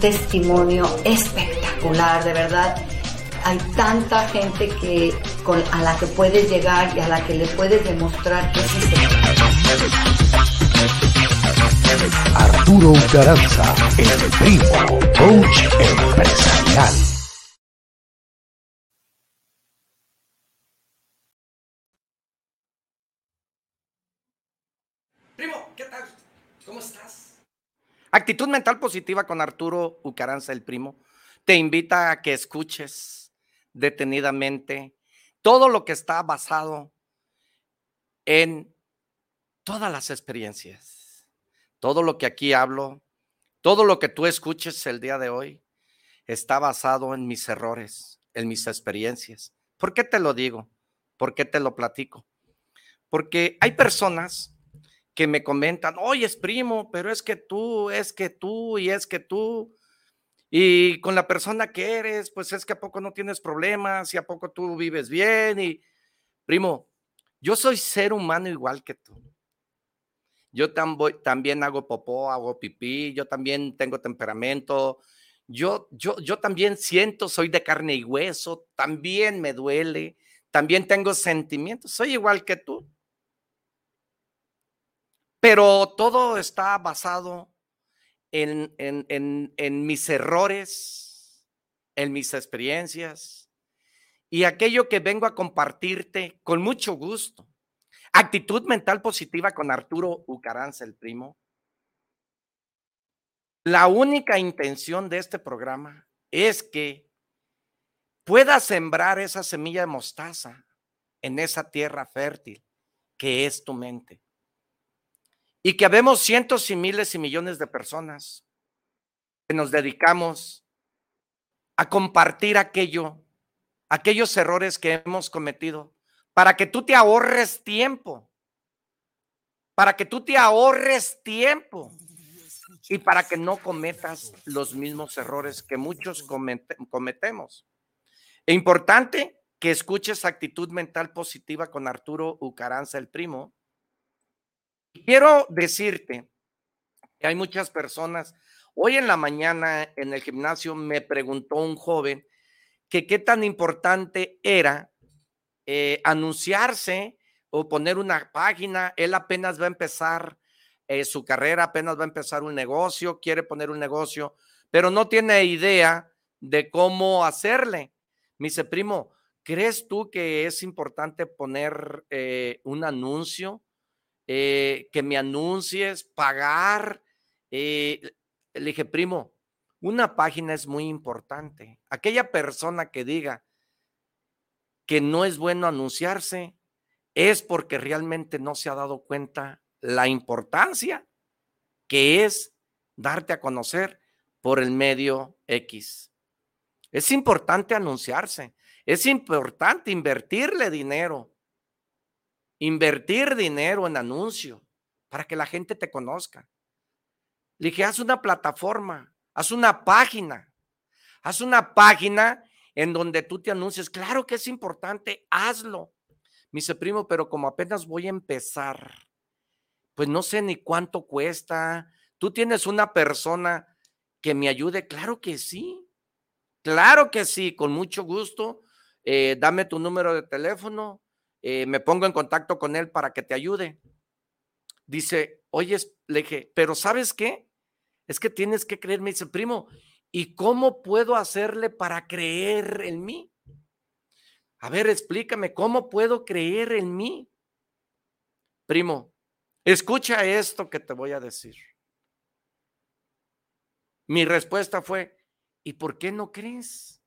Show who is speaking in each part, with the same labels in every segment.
Speaker 1: Testimonio espectacular, de verdad. Hay tanta gente que con, a la que puedes llegar y a la que le puedes demostrar que sí se
Speaker 2: Arturo Garanza, el primo, coach empresarial.
Speaker 3: Primo, ¿qué tal? ¿Cómo estás? Actitud mental positiva con Arturo Ucaranza, el primo. Te invita a que escuches detenidamente todo lo que está basado en todas las experiencias. Todo lo que aquí hablo, todo lo que tú escuches el día de hoy está basado en mis errores, en mis experiencias. ¿Por qué te lo digo? ¿Por qué te lo platico? Porque hay personas que me comentan, oye, es primo, pero es que tú, es que tú y es que tú. Y con la persona que eres, pues es que a poco no tienes problemas y a poco tú vives bien. Y, primo, yo soy ser humano igual que tú. Yo también hago popó, hago pipí, yo también tengo temperamento. Yo, yo, yo también siento, soy de carne y hueso, también me duele, también tengo sentimientos, soy igual que tú. Pero todo está basado en, mis errores, en mis experiencias y aquello que vengo a compartirte con mucho gusto. Actitud mental positiva con Arturo Ucaranza, el primo. La única intención de este programa es que pueda sembrar esa semilla de mostaza en esa tierra fértil que es tu mente y que habemos cientos y miles y millones de personas que nos dedicamos a compartir aquello, aquellos errores que hemos cometido, para que tú te ahorres tiempo, para que tú te ahorres tiempo y para que no cometas los mismos errores que muchos cometemos. Es importante que escuches actitud mental positiva con Arturo Ucaranza, el primo, Quiero decirte que hay muchas personas. Hoy en la mañana en el gimnasio me preguntó un joven que qué tan importante era eh, anunciarse o poner una página. Él apenas va a empezar eh, su carrera, apenas va a empezar un negocio, quiere poner un negocio, pero no tiene idea de cómo hacerle. Me dice, primo, ¿crees tú que es importante poner eh, un anuncio? Eh, que me anuncies, pagar. Eh, le dije, primo, una página es muy importante. Aquella persona que diga que no es bueno anunciarse es porque realmente no se ha dado cuenta la importancia que es darte a conocer por el medio X. Es importante anunciarse, es importante invertirle dinero, invertir dinero en anuncio para que la gente te conozca. Le dije, haz una plataforma, haz una página, haz una página en donde tú te anuncies. Claro que es importante, hazlo. Me dice, primo, pero como apenas voy a empezar, pues no sé ni cuánto cuesta. Tú tienes una persona que me ayude. Claro que sí, claro que sí, con mucho gusto. Eh, dame tu número de teléfono, eh, me pongo en contacto con él para que te ayude. Dice, oye, le dije, pero ¿sabes qué? Es que tienes que creer, me dice, primo, ¿y cómo puedo hacerle para creer en mí? A ver, explícame, ¿cómo puedo creer en mí? Primo, escucha esto que te voy a decir. Mi respuesta fue, ¿y por qué no crees?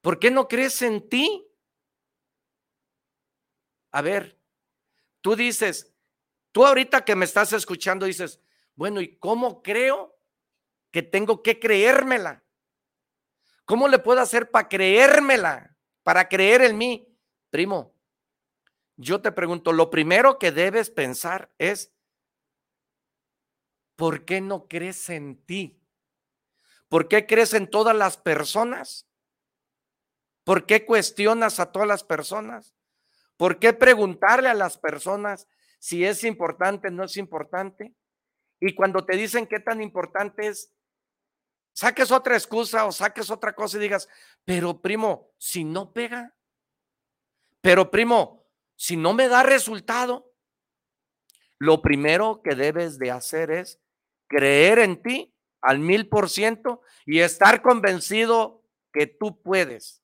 Speaker 3: ¿Por qué no crees en ti? A ver, tú dices, tú ahorita que me estás escuchando dices, bueno, ¿y cómo creo que tengo que creérmela? ¿Cómo le puedo hacer para creérmela? Para creer en mí. Primo, yo te pregunto, lo primero que debes pensar es, ¿por qué no crees en ti? ¿Por qué crees en todas las personas? ¿Por qué cuestionas a todas las personas? ¿Por qué preguntarle a las personas si es importante no es importante? Y cuando te dicen qué tan importante es, saques otra excusa o saques otra cosa y digas, pero primo, si no pega, pero primo, si no me da resultado, lo primero que debes de hacer es creer en ti al mil por ciento y estar convencido que tú puedes.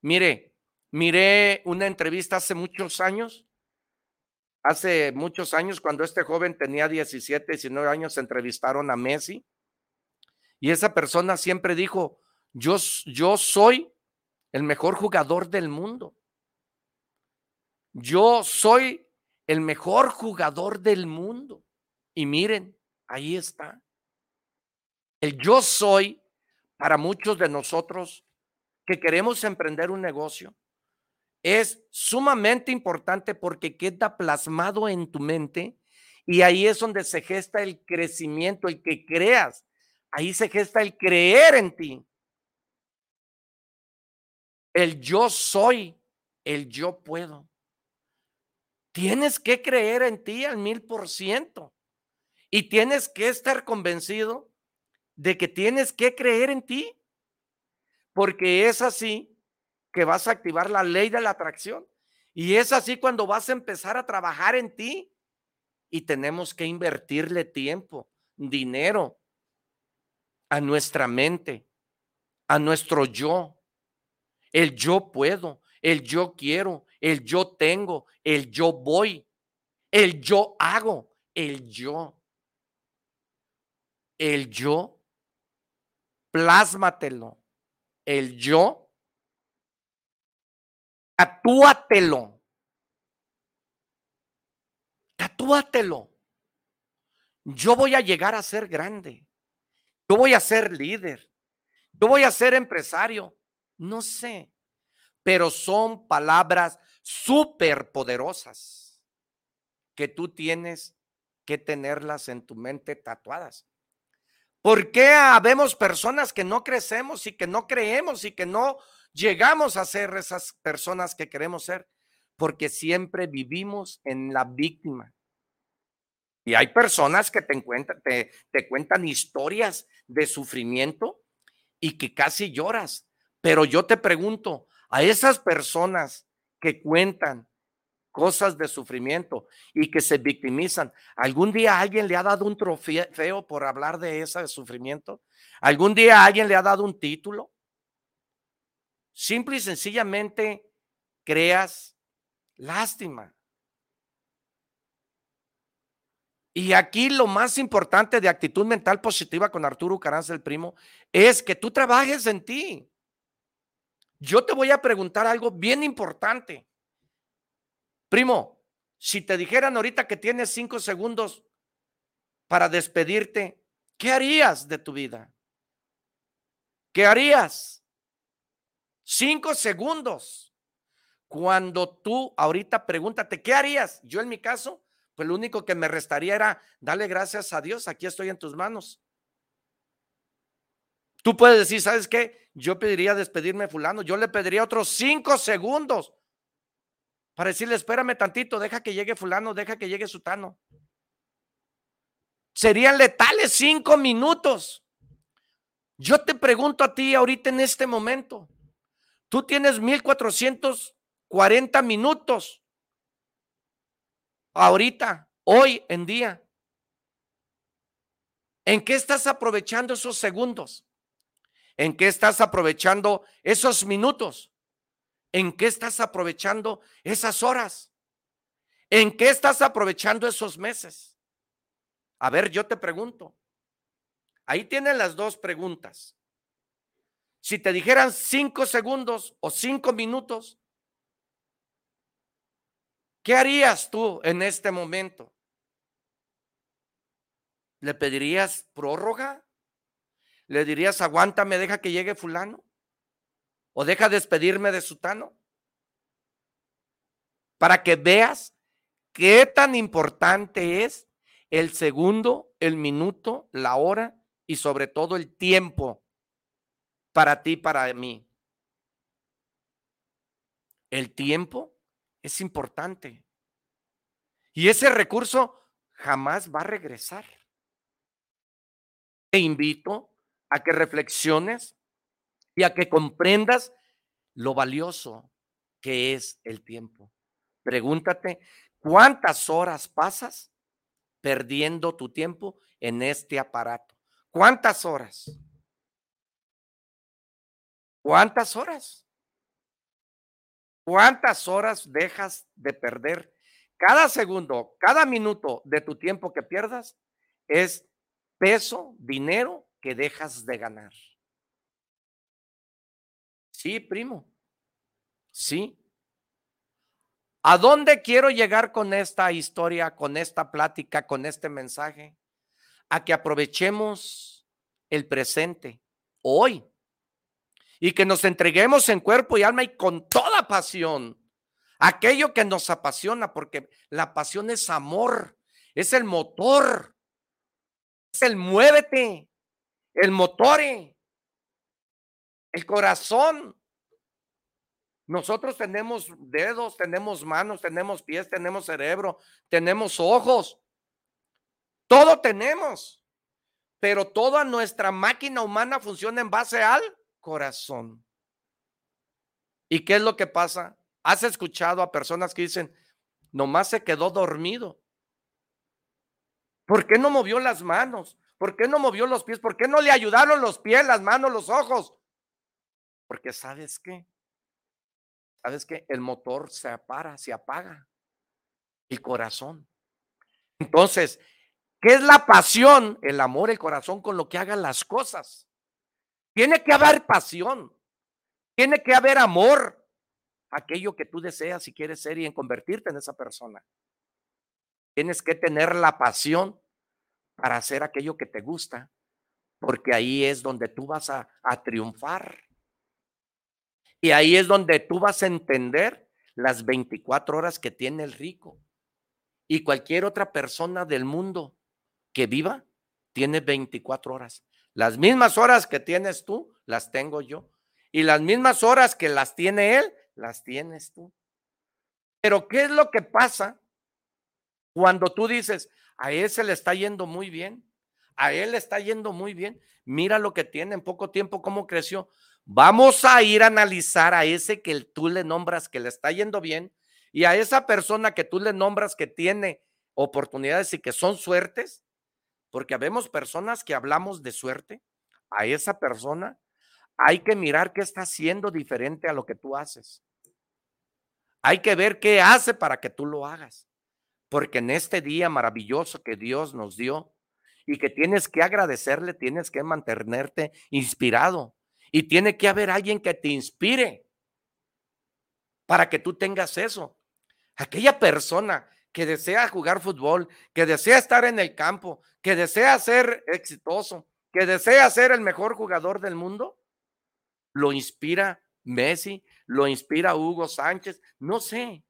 Speaker 3: Mire, miré una entrevista hace muchos años, hace muchos años cuando este joven tenía 17, 19 años, entrevistaron a Messi y esa persona siempre dijo, yo, yo soy el mejor jugador del mundo. Yo soy el mejor jugador del mundo. Y miren, ahí está. El yo soy para muchos de nosotros que queremos emprender un negocio es sumamente importante porque queda plasmado en tu mente y ahí es donde se gesta el crecimiento, el que creas. Ahí se gesta el creer en ti. El yo soy, el yo puedo. Tienes que creer en ti al mil por ciento y tienes que estar convencido de que tienes que creer en ti, porque es así que vas a activar la ley de la atracción. Y es así cuando vas a empezar a trabajar en ti y tenemos que invertirle tiempo, dinero a nuestra mente, a nuestro yo. El yo puedo, el yo quiero, el yo tengo, el yo voy, el yo hago, el yo. El yo plásmatelo. El yo, tatúatelo. Tatúatelo. Yo voy a llegar a ser grande. Yo voy a ser líder. Yo voy a ser empresario. No sé. Pero son palabras súper poderosas que tú tienes que tenerlas en tu mente tatuadas. ¿Por qué habemos personas que no crecemos y que no creemos y que no llegamos a ser esas personas que queremos ser? Porque siempre vivimos en la víctima. Y hay personas que te, cuentan historias de sufrimiento y que casi lloras. Pero yo te pregunto, a esas personas que cuentan cosas de sufrimiento y que se victimizan. ¿Algún día alguien le ha dado un trofeo por hablar de ese sufrimiento? ¿Algún día alguien le ha dado un título? Simple y sencillamente creas lástima. Y aquí lo más importante de actitud mental positiva con Arturo Caranza, el primo, es que tú trabajes en ti. Yo te voy a preguntar algo bien importante. Primo, si te dijeran ahorita que tienes cinco segundos para despedirte, ¿qué harías de tu vida? ¿Qué harías? Cinco segundos. Cuando tú ahorita pregúntate, ¿qué harías? Yo en mi caso, pues lo único que me restaría era darle gracias a Dios, aquí estoy en tus manos. Tú puedes decir, ¿sabes qué? Yo pediría despedirme fulano, yo le pediría otros cinco segundos para decirle, espérame tantito, deja que llegue fulano, deja que llegue sutano. Serían letales cinco minutos. Yo te pregunto a ti ahorita en este momento, tú tienes 1440 minutos ahorita, hoy en día. ¿En qué estás aprovechando esos segundos? ¿En qué estás aprovechando esos minutos? ¿En qué estás aprovechando esas horas? ¿En qué estás aprovechando esos meses? A ver, yo te pregunto. Ahí tienen las dos preguntas. Si te dijeran cinco segundos o cinco minutos, ¿qué harías tú en este momento? ¿Le pedirías prórroga? ¿Le dirías, aguántame, deja que llegue fulano? o deja despedirme de Sutano para que veas qué tan importante es el segundo, el minuto, la hora y sobre todo el tiempo para ti, para mí. El tiempo es importante. Y ese recurso jamás va a regresar. Te invito a que reflexiones y a que comprendas lo valioso que es el tiempo. Pregúntate, ¿cuántas horas pasas perdiendo tu tiempo en este aparato? ¿Cuántas horas? ¿Cuántas horas? ¿Cuántas horas dejas de perder? Cada segundo, cada minuto de tu tiempo que pierdas es peso, dinero que dejas de ganar. Sí, primo. Sí. ¿A dónde quiero llegar con esta historia, con esta plática, con este mensaje? A que aprovechemos el presente, hoy, y que nos entreguemos en cuerpo y alma y con toda pasión aquello que nos apasiona, porque la pasión es amor, es el motor, es el muévete, el motor, el corazón. Nosotros tenemos dedos, tenemos manos, tenemos pies, tenemos cerebro, tenemos ojos. Todo tenemos, pero toda nuestra máquina humana funciona en base al corazón. ¿Y qué es lo que pasa? ¿Has escuchado a personas que dicen, nomás se quedó dormido? ¿Por qué no movió las manos? ¿Por qué no movió los pies? ¿Por qué no le ayudaron los pies, las manos, los ojos? Porque sabes qué? ¿Sabes qué? El motor se apara, se apaga. El corazón. Entonces, ¿qué es la pasión? El amor, el corazón con lo que hagan las cosas. Tiene que haber pasión. Tiene que haber amor. Aquello que tú deseas y quieres ser y en convertirte en esa persona. Tienes que tener la pasión para hacer aquello que te gusta, porque ahí es donde tú vas a, a triunfar. Y ahí es donde tú vas a entender las 24 horas que tiene el rico. Y cualquier otra persona del mundo que viva tiene 24 horas. Las mismas horas que tienes tú, las tengo yo. Y las mismas horas que las tiene él, las tienes tú. Pero ¿qué es lo que pasa cuando tú dices, a él se le está yendo muy bien, a él le está yendo muy bien, mira lo que tiene en poco tiempo, cómo creció? Vamos a ir a analizar a ese que tú le nombras que le está yendo bien y a esa persona que tú le nombras que tiene oportunidades y que son suertes, porque habemos personas que hablamos de suerte, a esa persona hay que mirar qué está haciendo diferente a lo que tú haces. Hay que ver qué hace para que tú lo hagas, porque en este día maravilloso que Dios nos dio y que tienes que agradecerle, tienes que mantenerte inspirado y tiene que haber alguien que te inspire para que tú tengas eso. Aquella persona que desea jugar fútbol, que desea estar en el campo, que desea ser exitoso, que desea ser el mejor jugador del mundo, lo inspira Messi, lo inspira Hugo Sánchez, no sé.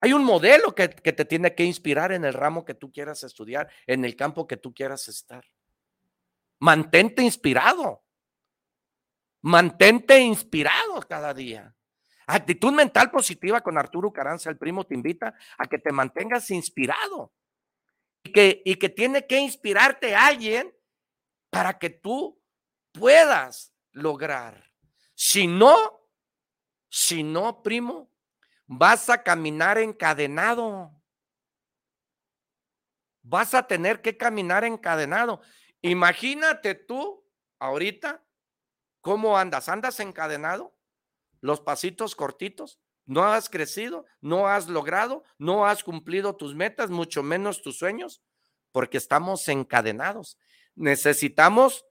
Speaker 3: Hay un modelo que, que, te tiene que inspirar en el ramo que tú quieras estudiar, en el campo que tú quieras estar. Mantente inspirado. Mantente inspirado cada día. Actitud mental positiva con Arturo Caranza, el primo, te invita a que te mantengas inspirado. Y que, y que tiene que inspirarte alguien para que tú puedas lograr. Si no, si no, primo, vas a caminar encadenado. Vas a tener que caminar encadenado. Imagínate tú ahorita ¿Cómo andas? ¿Andas encadenado? ¿Los pasitos cortitos? ¿No has crecido? ¿No has logrado? ¿No has cumplido tus metas, mucho menos tus sueños? Porque estamos encadenados. Necesitamos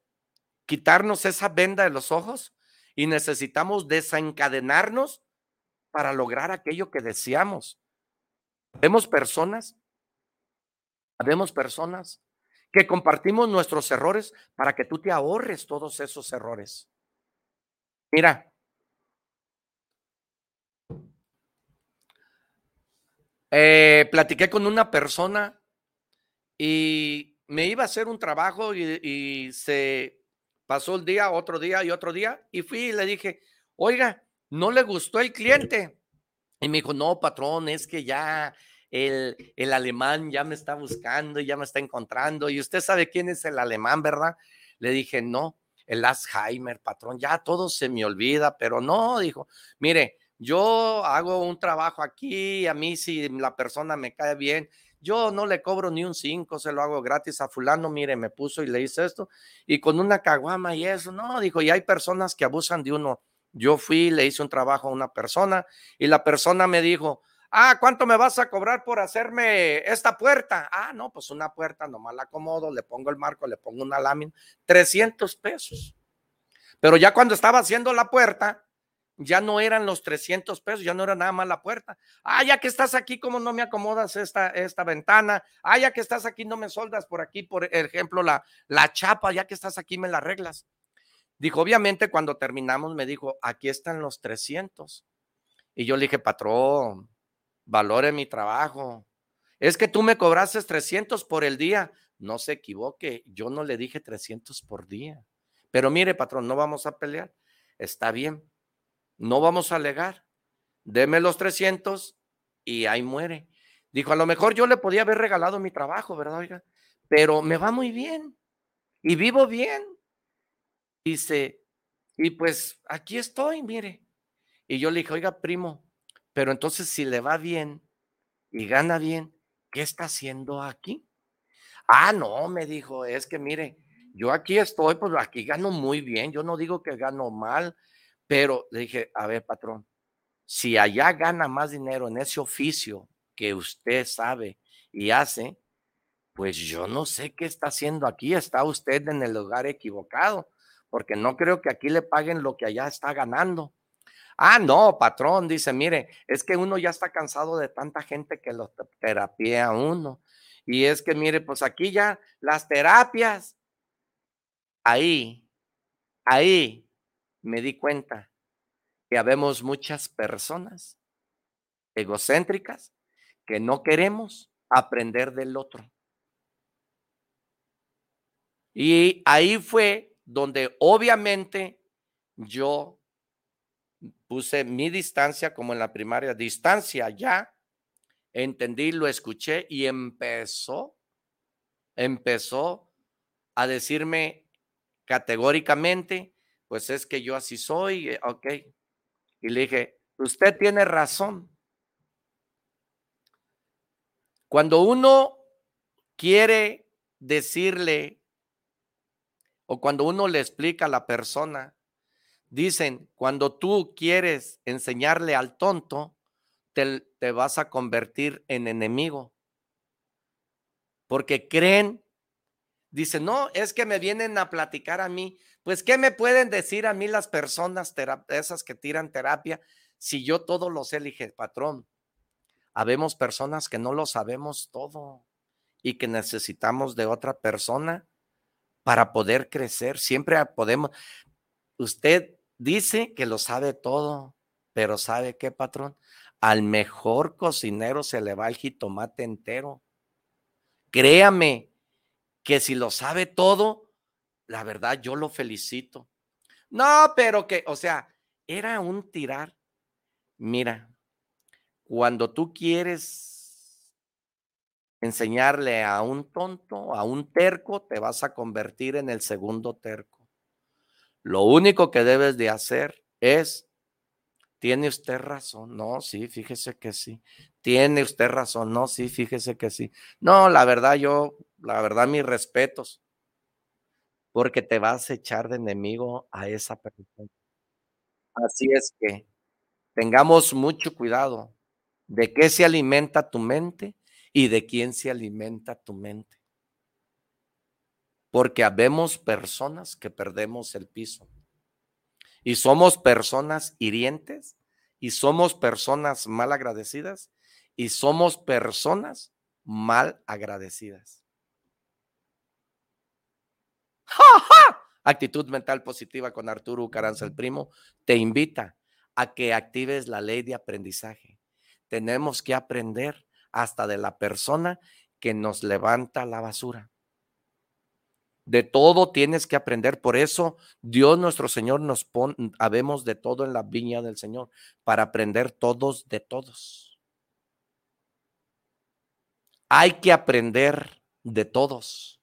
Speaker 3: quitarnos esa venda de los ojos y necesitamos desencadenarnos para lograr aquello que deseamos. Vemos personas, vemos personas que compartimos nuestros errores para que tú te ahorres todos esos errores. Mira. Eh, platiqué con una persona y me iba a hacer un trabajo y, se pasó el día, otro día y otro día y fui y le dije, oiga, ¿no le gustó el cliente? Y me dijo, no, patrón, es que ya el, el alemán ya me está buscando, ya me está encontrando. Y usted sabe quién es el alemán, ¿verdad? Le dije, no, el Alzheimer, patrón, ya todo se me olvida, pero no, dijo, mire, yo hago un trabajo aquí, a mí si la persona me cae bien, yo no le cobro ni un cinco, se lo hago gratis a fulano, mire, me puso y le hice esto, y con una caguama y eso, no, dijo, y hay personas que abusan de uno. Yo fui, le hice un trabajo a una persona y la persona me dijo, ah, ¿cuánto me vas a cobrar por hacerme esta puerta? Ah, no, pues una puerta, nomás la acomodo, le pongo el marco, le pongo una lámina, 300 pesos. Pero ya cuando estaba haciendo la puerta, ya no eran los 300 pesos, ya no era nada más la puerta. Ah, ya que estás aquí, ¿cómo no me acomodas esta, esta ventana? Ah, ya que estás aquí, no me soldas por aquí, por ejemplo, la, la chapa, ya que estás aquí, me la arreglas. Dijo, obviamente, cuando terminamos, me dijo, aquí están los 300. Y yo le dije, patrón, valore mi trabajo. Es que tú me cobraste 300 por el día. No se equivoque, yo no le dije 300 por día. Pero mire, patrón, no vamos a pelear. Está bien no vamos a alegar, deme los 300 y ahí muere. Dijo, a lo mejor yo le podía haber regalado mi trabajo, ¿verdad? Oiga? Pero me va muy bien y vivo bien. Dice, y pues aquí estoy, mire. Y yo le dije, oiga, primo, pero entonces si le va bien y gana bien, ¿qué está haciendo aquí? Ah, no, me dijo, es que mire, yo aquí estoy, pues aquí gano muy bien, yo no digo que gano mal, pero le dije, a ver, patrón, si allá gana más dinero en ese oficio que usted sabe y hace, pues yo no sé qué está haciendo aquí. Está usted en el lugar equivocado, porque no creo que aquí le paguen lo que allá está ganando. Ah, no, patrón, dice, mire, es que uno ya está cansado de tanta gente que lo terapia a uno. Y es que, mire, pues aquí ya las terapias, ahí, ahí me di cuenta que habemos muchas personas egocéntricas que no queremos aprender del otro. Y ahí fue donde obviamente yo puse mi distancia como en la primaria, distancia ya, entendí, lo escuché y empezó, empezó a decirme categóricamente, pues es que yo así soy, eh, ok. Y le dije, usted tiene razón. Cuando uno quiere decirle o cuando uno le explica a la persona, dicen, cuando tú quieres enseñarle al tonto, te, te vas a convertir en enemigo. Porque creen, dicen, no, es que me vienen a platicar a mí. Pues, ¿qué me pueden decir a mí las personas, esas que tiran terapia, si yo todo lo sé? elige patrón, habemos personas que no lo sabemos todo y que necesitamos de otra persona para poder crecer. Siempre podemos, usted dice que lo sabe todo, pero ¿sabe qué, patrón? Al mejor cocinero se le va el jitomate entero. Créame que si lo sabe todo, la verdad, yo lo felicito. No, pero que, o sea, era un tirar. Mira, cuando tú quieres enseñarle a un tonto, a un terco, te vas a convertir en el segundo terco. Lo único que debes de hacer es, ¿tiene usted razón? No, sí, fíjese que sí. ¿Tiene usted razón? No, sí, fíjese que sí. No, la verdad, yo, la verdad, mis respetos porque te vas a echar de enemigo a esa persona. Así es que tengamos mucho cuidado de qué se alimenta tu mente y de quién se alimenta tu mente. Porque habemos personas que perdemos el piso. Y somos personas hirientes y somos personas mal agradecidas y somos personas mal agradecidas. Actitud mental positiva con Arturo Caranza el primo te invita a que actives la ley de aprendizaje. Tenemos que aprender hasta de la persona que nos levanta la basura. De todo tienes que aprender. Por eso Dios nuestro Señor nos pone, habemos de todo en la viña del Señor, para aprender todos de todos. Hay que aprender de todos.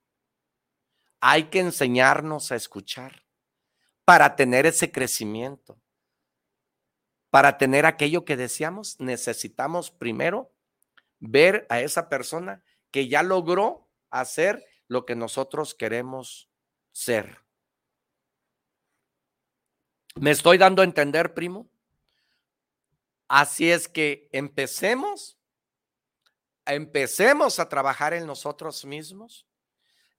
Speaker 3: Hay que enseñarnos a escuchar para tener ese crecimiento. Para tener aquello que deseamos, necesitamos primero ver a esa persona que ya logró hacer lo que nosotros queremos ser. ¿Me estoy dando a entender, primo? Así es que empecemos, empecemos a trabajar en nosotros mismos,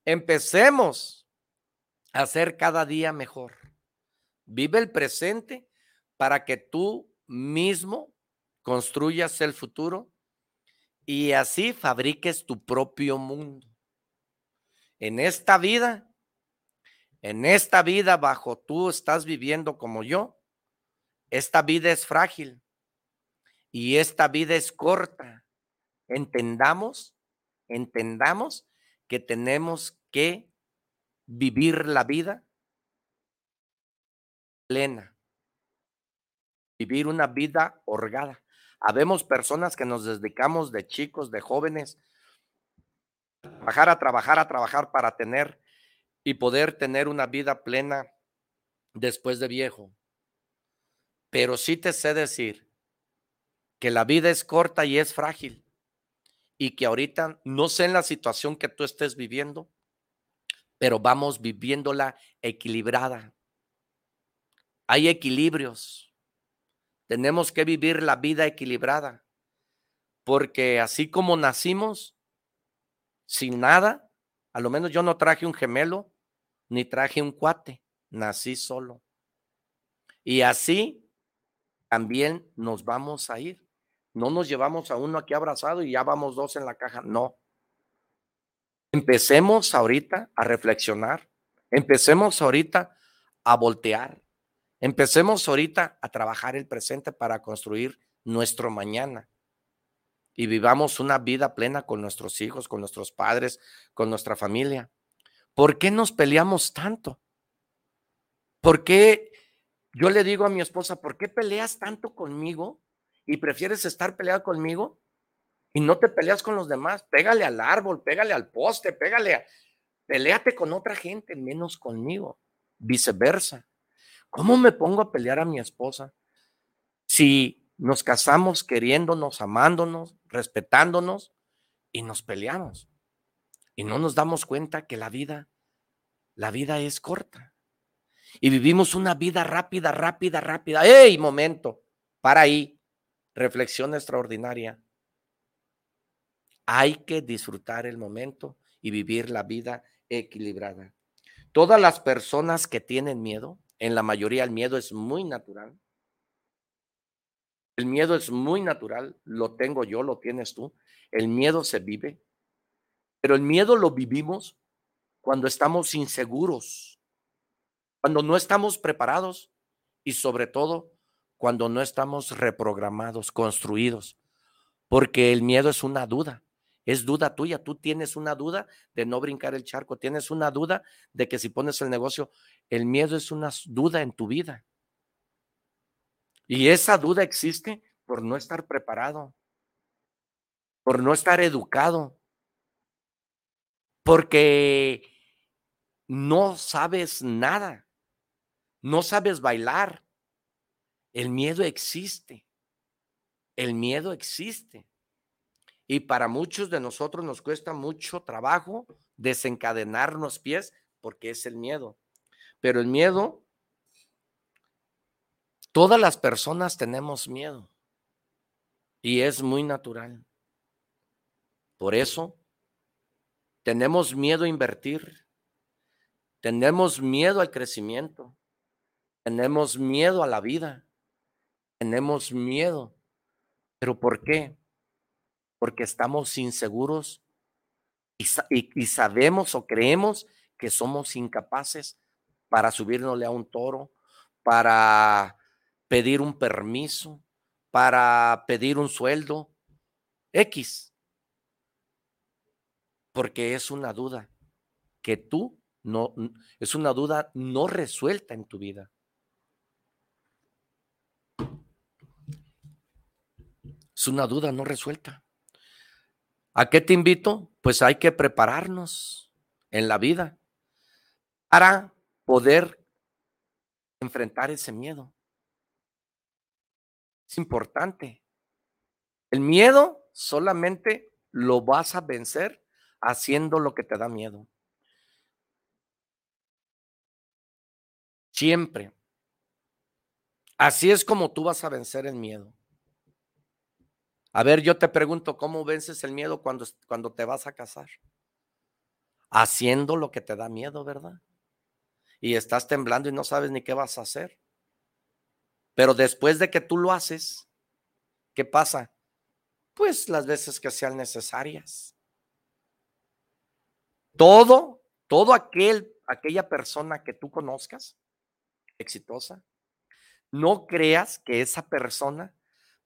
Speaker 3: empecemos a ser cada día mejor. Vive el presente para que tú mismo construyas el futuro y así fabriques tu propio mundo. En esta vida, en esta vida bajo tú estás viviendo como yo, esta vida es frágil y esta vida es corta. Entendamos, entendamos que tenemos que vivir la vida plena, vivir una vida orgada. Habemos personas que nos dedicamos de chicos, de jóvenes, a trabajar, a trabajar, a trabajar para tener y poder tener una vida plena después de viejo. Pero sí te sé decir que la vida es corta y es frágil y que ahorita no sé en la situación que tú estés viviendo, pero vamos viviéndola equilibrada. Hay equilibrios. Tenemos que vivir la vida equilibrada, porque así como nacimos sin nada, a lo menos yo no traje un gemelo ni traje un cuate, nací solo. Y así también nos vamos a ir. No nos llevamos a uno aquí abrazado y ya vamos dos en la caja, no. Empecemos ahorita a reflexionar, empecemos ahorita a voltear, empecemos ahorita a trabajar el presente para construir nuestro mañana y vivamos una vida plena con nuestros hijos, con nuestros padres, con nuestra familia. ¿Por qué nos peleamos tanto? ¿Por qué yo le digo a mi esposa, ¿por qué peleas tanto conmigo y prefieres estar peleado conmigo y no te peleas con los demás? Pégale al árbol, pégale al poste, pégale, a... peleate con otra gente, menos conmigo. Viceversa. ¿Cómo me pongo a pelear a mi esposa si nos casamos queriéndonos, amándonos, respetándonos y nos peleamos? Y no nos damos cuenta que la vida, la vida es corta. Y vivimos una vida rápida, rápida, rápida. ¡Ey, momento! Para ahí. Reflexión extraordinaria. Hay que disfrutar el momento y vivir la vida equilibrada. Todas las personas que tienen miedo, en la mayoría el miedo es muy natural. El miedo es muy natural, lo tengo yo, lo tienes tú. El miedo se vive, pero el miedo lo vivimos cuando estamos inseguros, cuando no estamos preparados y sobre todo cuando no estamos reprogramados, construidos, porque el miedo es una duda, es duda tuya, tú tienes una duda de no brincar el charco, tienes una duda de que si pones el negocio, el miedo es una duda en tu vida. Y esa duda existe por no estar preparado, por no estar educado, porque no sabes nada, no sabes bailar. El miedo existe, el miedo existe. Y para muchos de nosotros nos cuesta mucho trabajo desencadenar los pies porque es el miedo. Pero el miedo, todas las personas tenemos miedo y es muy natural. Por eso tenemos miedo a invertir. Tenemos miedo al crecimiento. Tenemos miedo a la vida. Tenemos miedo. ¿Pero por qué? Porque estamos inseguros y, sabemos o creemos que somos incapaces para subirnosle a un toro, para pedir un permiso, para pedir un sueldo X porque es una duda que tú no, es una duda no resuelta en tu vida. Es una duda no resuelta. ¿A qué te invito? Pues hay que prepararnos en la vida para poder enfrentar ese miedo. Es importante. El miedo solamente lo vas a vencer haciendo lo que te da miedo. Siempre. Así es como tú vas a vencer el miedo. A ver, yo te pregunto, ¿cómo vences el miedo cuando, cuando te vas a casar? Haciendo lo que te da miedo, ¿verdad? Y estás temblando y no sabes ni qué vas a hacer. Pero después de que tú lo haces, ¿qué pasa? Pues las veces que sean necesarias. Todo, todo aquel, aquella persona que tú conozcas, exitosa, no creas que esa persona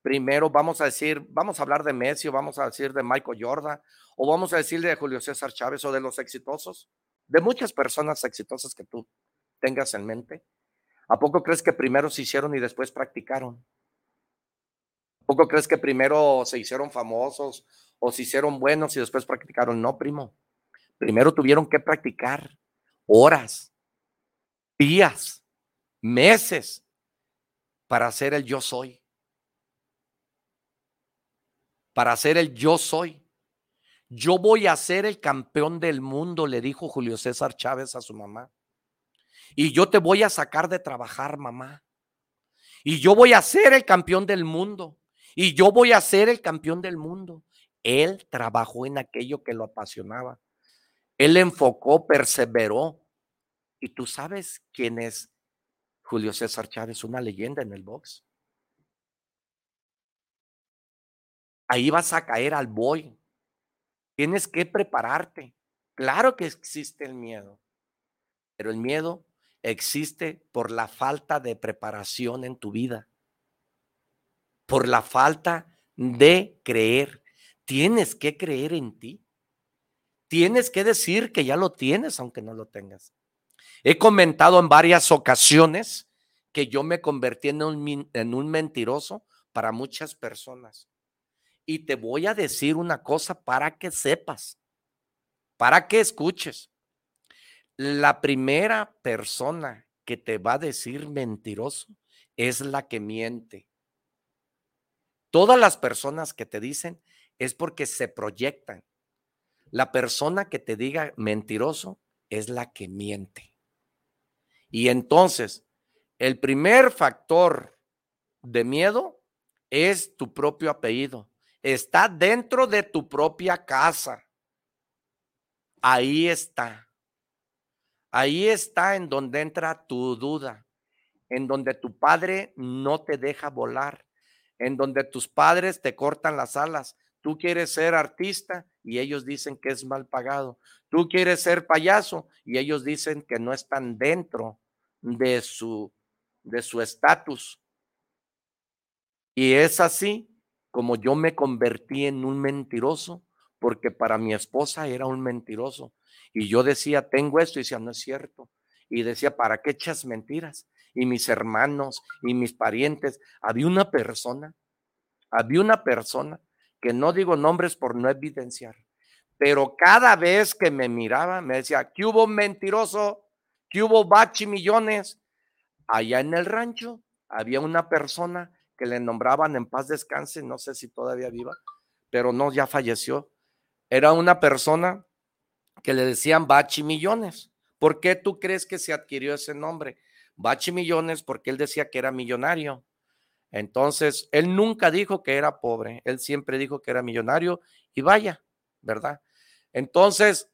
Speaker 3: primero vamos a decir, vamos a hablar de Messi o vamos a decir de Michael Jordan o vamos a decir de Julio César Chávez o de los exitosos, de muchas personas exitosas que tú tengas en mente. ¿A poco crees que primero se hicieron y después practicaron? ¿A poco crees que primero se hicieron famosos o se hicieron buenos y después practicaron? No, primo. Primero tuvieron que practicar horas, días, meses para hacer el yo soy para ser el yo soy. Yo voy a ser el campeón del mundo, le dijo Julio César Chávez a su mamá. Y yo te voy a sacar de trabajar, mamá. Y yo voy a ser el campeón del mundo. Y yo voy a ser el campeón del mundo. Él trabajó en aquello que lo apasionaba. Él enfocó, perseveró. Y tú sabes quién es Julio César Chávez, una leyenda en el box. Ahí vas a caer al boy. Tienes que prepararte. Claro que existe el miedo, pero el miedo existe por la falta de preparación en tu vida, por la falta de creer. Tienes que creer en ti. Tienes que decir que ya lo tienes, aunque no lo tengas. He comentado en varias ocasiones que yo me convertí en un, en un mentiroso para muchas personas. Y te voy a decir una cosa para que sepas, para que escuches. La primera persona que te va a decir mentiroso es la que miente. Todas las personas que te dicen es porque se proyectan. La persona que te diga mentiroso es la que miente. Y entonces, el primer factor de miedo es tu propio apellido está dentro de tu propia casa. Ahí está. Ahí está en donde entra tu duda, en donde tu padre no te deja volar, en donde tus padres te cortan las alas. Tú quieres ser artista y ellos dicen que es mal pagado. Tú quieres ser payaso y ellos dicen que no están dentro de su de su estatus. Y es así como yo me convertí en un mentiroso, porque para mi esposa era un mentiroso. Y yo decía, tengo esto, y decía, no es cierto. Y decía, ¿para qué echas mentiras? Y mis hermanos y mis parientes, había una persona, había una persona, que no digo nombres por no evidenciar, pero cada vez que me miraba, me decía, ¿qué hubo mentiroso? ¿Qué hubo bachi millones? Allá en el rancho había una persona que le nombraban en paz descanse, no sé si todavía viva, pero no, ya falleció. Era una persona que le decían Bachi Millones. ¿Por qué tú crees que se adquirió ese nombre? Bachi Millones porque él decía que era millonario. Entonces, él nunca dijo que era pobre, él siempre dijo que era millonario y vaya, ¿verdad? Entonces,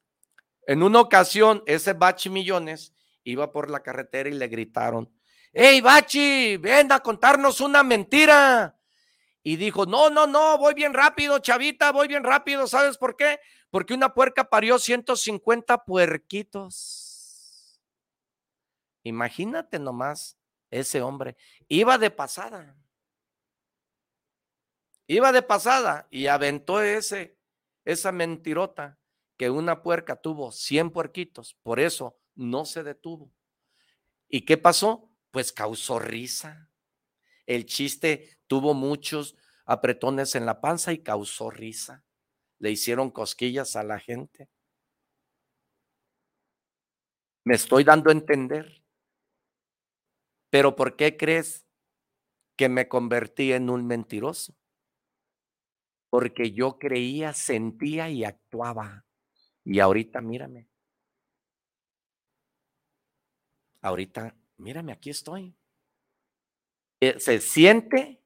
Speaker 3: en una ocasión, ese Bachi Millones iba por la carretera y le gritaron, hey, Bachi, ven a contarnos una mentira. Y dijo, no, no, no, voy bien rápido, chavita, voy bien rápido. ¿Sabes por qué? Porque una puerca parió 150 puerquitos. Imagínate nomás ese hombre. Iba de pasada. Iba de pasada y aventó ese, esa mentirota que una puerca tuvo 100 puerquitos. Por eso no se detuvo. ¿Y qué pasó? Pues causó risa. El chiste tuvo muchos apretones en la panza y causó risa. le hicieron cosquillas a la gente. Me estoy dando a entender. Pero ¿por qué crees que me convertí en un mentiroso? Porque yo creía, sentía y actuaba. Y ahorita mírame. Ahorita, mírame, aquí estoy. Eh, se siente,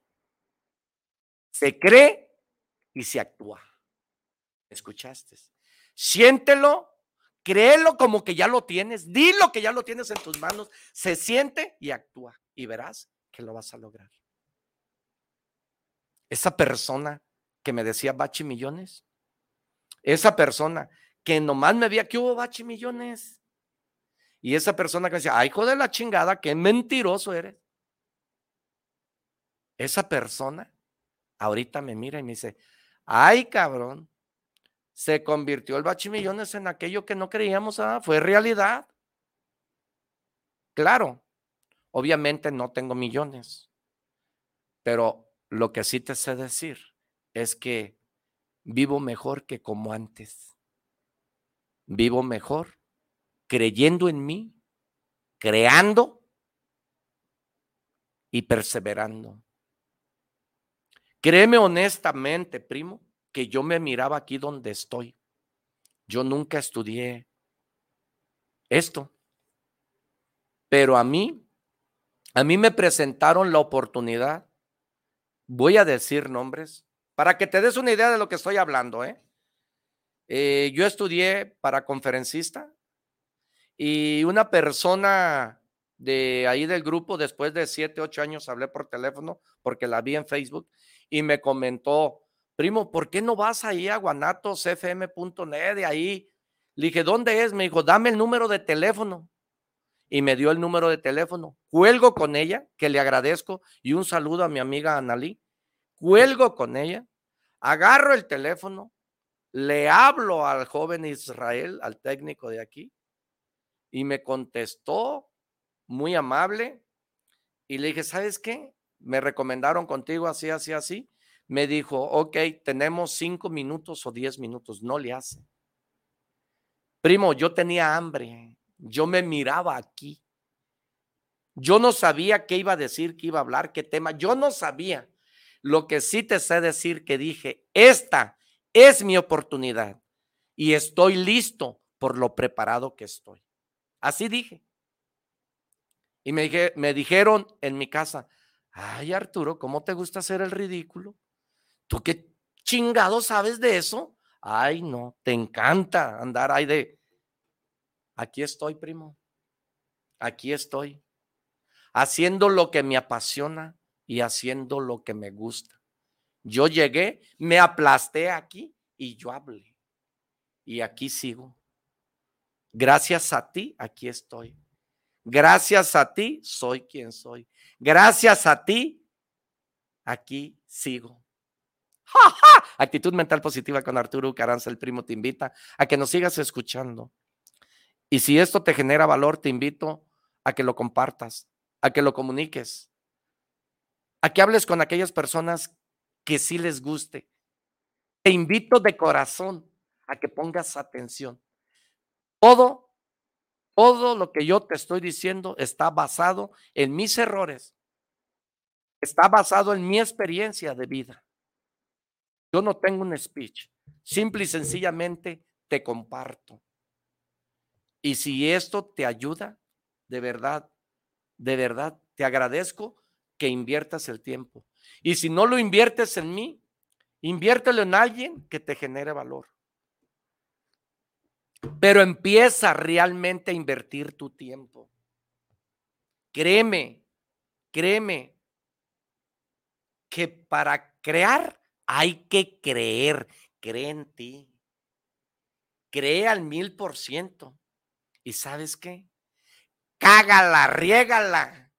Speaker 3: se cree y se actúa. ¿Escuchaste? Siéntelo, créelo como que ya lo tienes, dilo que ya lo tienes en tus manos, se siente y actúa y verás que lo vas a lograr. Esa persona que me decía bachi millones, esa persona que nomás me veía que hubo bachi millones, y esa persona que decía, ay, hijo de la chingada, qué mentiroso eres. Esa persona ahorita me mira y me dice, ay, cabrón, se convirtió el bachimillones en aquello que no creíamos, ah, fue realidad. Claro, obviamente no tengo millones, pero lo que sí te sé decir es que vivo mejor que como antes. Vivo mejor creyendo en mí, creando y perseverando. Créeme honestamente, primo, que yo me miraba aquí donde estoy. Yo nunca estudié esto. Pero a mí, a mí me presentaron la oportunidad. Voy a decir nombres para que te des una idea de lo que estoy hablando. ¿eh? Eh, yo estudié para conferencista y una persona de ahí del grupo, después de siete, ocho años, hablé por teléfono porque la vi en Facebook y me comentó, primo, ¿por qué no vas ahí a guanatosfm.net de ahí? Le dije, ¿dónde es? Me dijo, dame el número de teléfono. Y me dio el número de teléfono. Cuelgo con ella, que le agradezco, y un saludo a mi amiga Analí. Cuelgo con ella, agarro el teléfono, le hablo al joven Israel, al técnico de aquí, y me contestó muy amable. Y le dije, ¿sabes qué? Me recomendaron contigo así, así, así me dijo, ok, tenemos cinco minutos o diez minutos, no le hace. Primo, yo tenía hambre, yo me miraba aquí. Yo no sabía qué iba a decir, qué iba a hablar, qué tema, yo no sabía. Lo que sí te sé decir que dije, esta es mi oportunidad y estoy listo por lo preparado que estoy. Así dije. Y me, dije, me dijeron en mi casa, ay Arturo, ¿cómo te gusta hacer el ridículo? ¿Tú qué chingado sabes de eso? Ay, no, te encanta andar ahí de... Aquí estoy, primo. Aquí estoy. Haciendo lo que me apasiona y haciendo lo que me gusta. Yo llegué, me aplasté aquí y yo hablé. Y aquí sigo. Gracias a ti, aquí estoy. Gracias a ti, soy quien soy. Gracias a ti, aquí sigo. Actitud mental positiva con Arturo Caranza, el primo, te invita a que nos sigas escuchando. Y si esto te genera valor, te invito a que lo compartas, a que lo comuniques, a que hables con aquellas personas que sí les guste. Te invito de corazón a que pongas atención. Todo, todo lo que yo te estoy diciendo está basado en mis errores, está basado en mi experiencia de vida. Yo no tengo un speech. Simple y sencillamente te comparto. Y si esto te ayuda, de verdad, de verdad, te agradezco que inviertas el tiempo. Y si no lo inviertes en mí, inviértelo en alguien que te genere valor. Pero empieza realmente a invertir tu tiempo. Créeme, créeme que para crear hay que creer, cree en ti. Cree al mil por ciento. ¿Y sabes qué? Cágala, riégala.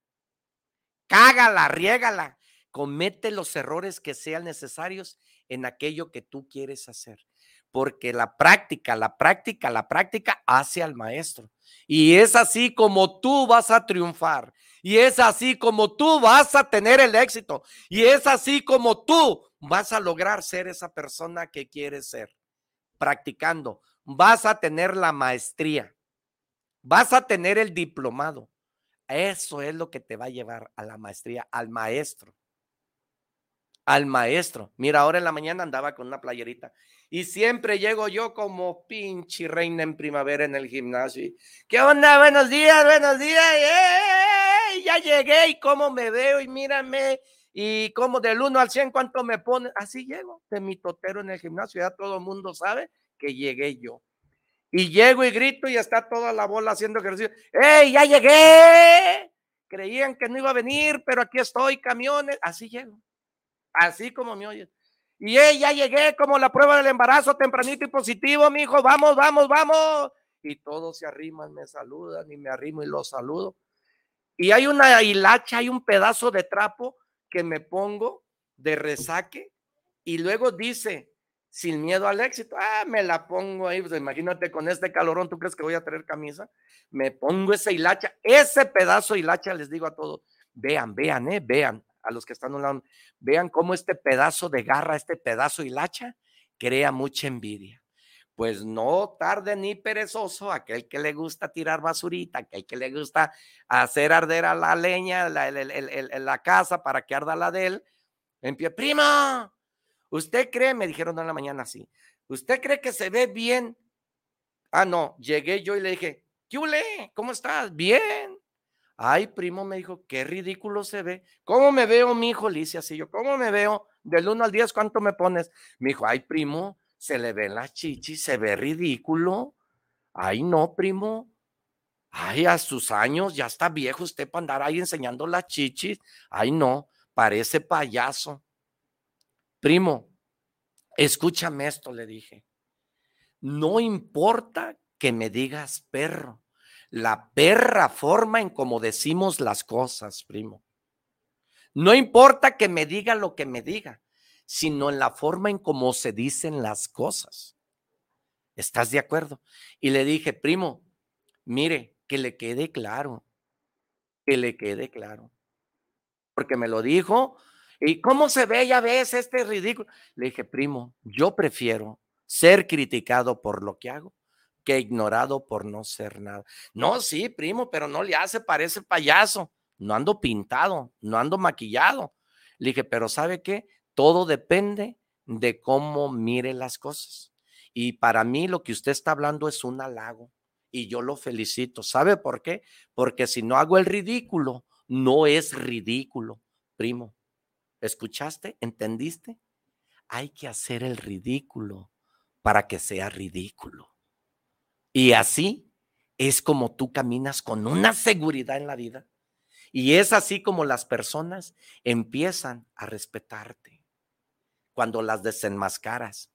Speaker 3: Cágala, riégala. Comete los errores que sean necesarios en aquello que tú quieres hacer. Porque la práctica, la práctica, la práctica hace al maestro. Y es así como tú vas a triunfar. Y es así como tú vas a tener el éxito. Y es así como tú vas a lograr ser esa persona que quieres ser. practicando, vas a tener la maestría, vas a tener el diplomado. Eso es lo que te va a llevar a la maestría, al maestro. Al maestro. Mira, ahora en la mañana andaba con una playerita y siempre llego yo como pinche reina en primavera en el gimnasio. ¿Qué onda? Buenos días, buenos días. Ya llegué y cómo me veo y mírame y como del 1 al 100 cuánto me pone. Así llego de mi totero en el gimnasio. Ya todo el mundo sabe que llegué yo. Y llego y grito y está toda la bola haciendo ejercicio. ¡Ey, ya llegué! Creían que no iba a venir, pero aquí estoy, camiones. Así llego. Así como me oyes. Y hey, ya llegué como la prueba del embarazo tempranito y positivo, mi hijo. Vamos, vamos, vamos. Y todos se arriman, me saludan y me arrimo y los saludo. Y hay una hilacha, hay un pedazo de trapo que me pongo de resaque y luego dice, sin miedo al éxito. Ah, me la pongo ahí, pues imagínate con este calorón, ¿tú crees que voy a tener camisa? Me pongo esa hilacha, ese pedazo de hilacha, les digo a todos, vean, vean, eh, vean, a los que están un lado, vean cómo este pedazo de garra, este pedazo de hilacha, crea mucha envidia. Pues no tarde ni perezoso, aquel que le gusta tirar basurita, aquel que le gusta hacer arder a la leña, la, la casa para que arda la de él, en pie, prima, ¿Usted cree? Me dijeron en la mañana así. ¿Usted cree que se ve bien? Ah, no, llegué yo y le dije, ¿qué ¿Cómo estás? Bien. Ay, primo, me dijo, qué ridículo se ve. ¿Cómo me veo, mi hijo? Le hice así yo, ¿cómo me veo? Del 1 al 10, ¿cuánto me pones? Me dijo, ay, primo, se le ven las chichis, se ve ridículo. Ay, no, primo. Ay, a sus años ya está viejo usted para andar ahí enseñando las chichis. Ay, no, parece payaso. Primo, escúchame esto, le dije. No importa que me digas perro. La perra forma en cómo decimos las cosas, primo. No importa que me diga lo que me diga, sino en la forma en cómo se dicen las cosas. ¿Estás de acuerdo? Y le dije, primo, mire, que le quede claro, que le quede claro. Porque me lo dijo ¿Y cómo se ve? Ya ves, este ridículo. Le dije, primo, yo prefiero ser criticado por lo que hago que ignorado por no ser nada. No, sí, primo, pero no le hace, parece payaso. No ando pintado, no ando maquillado. Le dije, pero ¿sabe qué? Todo depende de cómo mire las cosas. Y para mí lo que usted está hablando es un halago y yo lo felicito. ¿Sabe por qué? Porque si no hago el ridículo, no es ridículo, primo. ¿Escuchaste? ¿Entendiste? Hay que hacer el ridículo para que sea ridículo. Y así es como tú caminas con una seguridad en la vida. Y es así como las personas empiezan a respetarte. Cuando las desenmascaras,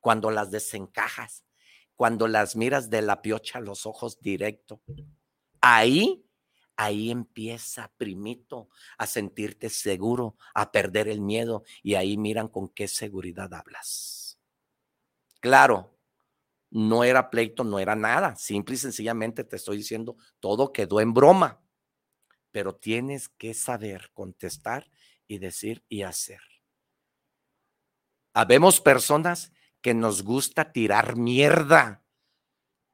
Speaker 3: cuando las desencajas, cuando las miras de la piocha a los ojos directo. Ahí ahí empieza, primito, a sentirte seguro, a perder el miedo y ahí miran con qué seguridad hablas. Claro, no era pleito, no era nada, simple y sencillamente te estoy diciendo, todo quedó en broma, pero tienes que saber contestar y decir y hacer. Habemos personas que nos gusta tirar mierda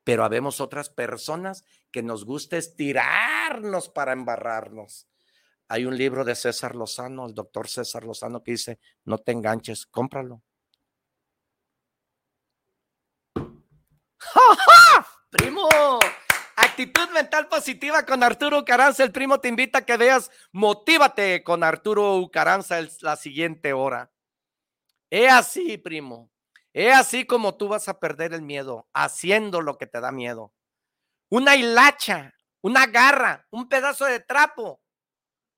Speaker 3: pero habemos otras personas que nos gusta estirarnos para embarrarnos. Hay un libro de César Lozano, el doctor César Lozano, que dice, no te enganches, cómpralo. ¡Ja, Primo, actitud mental positiva con Arturo Caranza. El primo te invita a que veas Motívate con Arturo Caranza la siguiente hora. Es así, primo. Es así como tú vas a perder el miedo, haciendo lo que te da miedo. Una hilacha, una garra, un pedazo de trapo,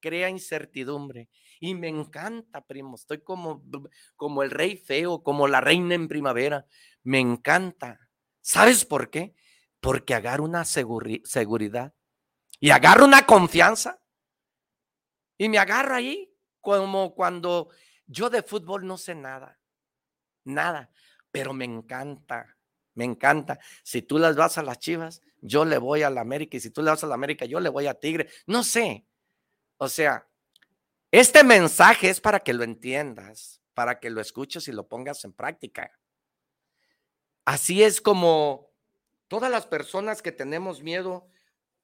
Speaker 3: crea incertidumbre. Y me encanta, primo. Estoy como, como el rey feo, como la reina en primavera. Me encanta. ¿Sabes por qué? Porque agarro una seguridad y agarro una confianza. Y me agarro ahí como cuando yo de fútbol no sé nada. Nada pero me encanta, me encanta. Si tú las vas a las Chivas, yo le voy a la América y si tú le vas a la América, yo le voy a Tigre. No sé. O sea, este mensaje es para que lo entiendas, para que lo escuches y lo pongas en práctica. Así es como todas las personas que tenemos miedo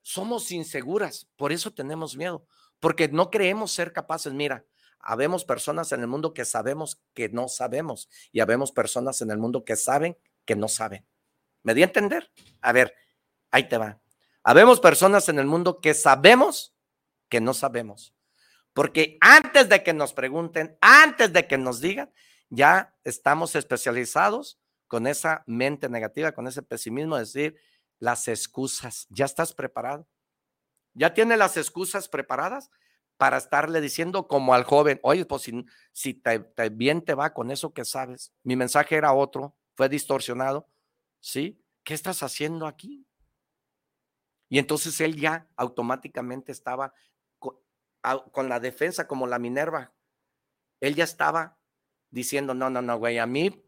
Speaker 3: somos inseguras, por eso tenemos miedo, porque no creemos ser capaces. Mira, habemos personas en el mundo que sabemos que no sabemos y habemos personas en el mundo que saben que no saben. ¿Me di a entender? A ver, ahí te va. Habemos personas en el mundo que sabemos que no sabemos. Porque antes de que nos pregunten, antes de que nos digan, ya estamos especializados con esa mente negativa, con ese pesimismo, decir las excusas. ¿Ya estás preparado? ¿Ya tiene las excusas preparadas para estarle diciendo como al joven, oye, pues si, si te, bien te va con eso que sabes? Mi mensaje era otro, fue distorsionado. ¿Sí? ¿Qué estás haciendo aquí? Y entonces él ya automáticamente estaba con, la defensa como la Minerva. Él ya estaba diciendo, no, no, no, güey, a mí,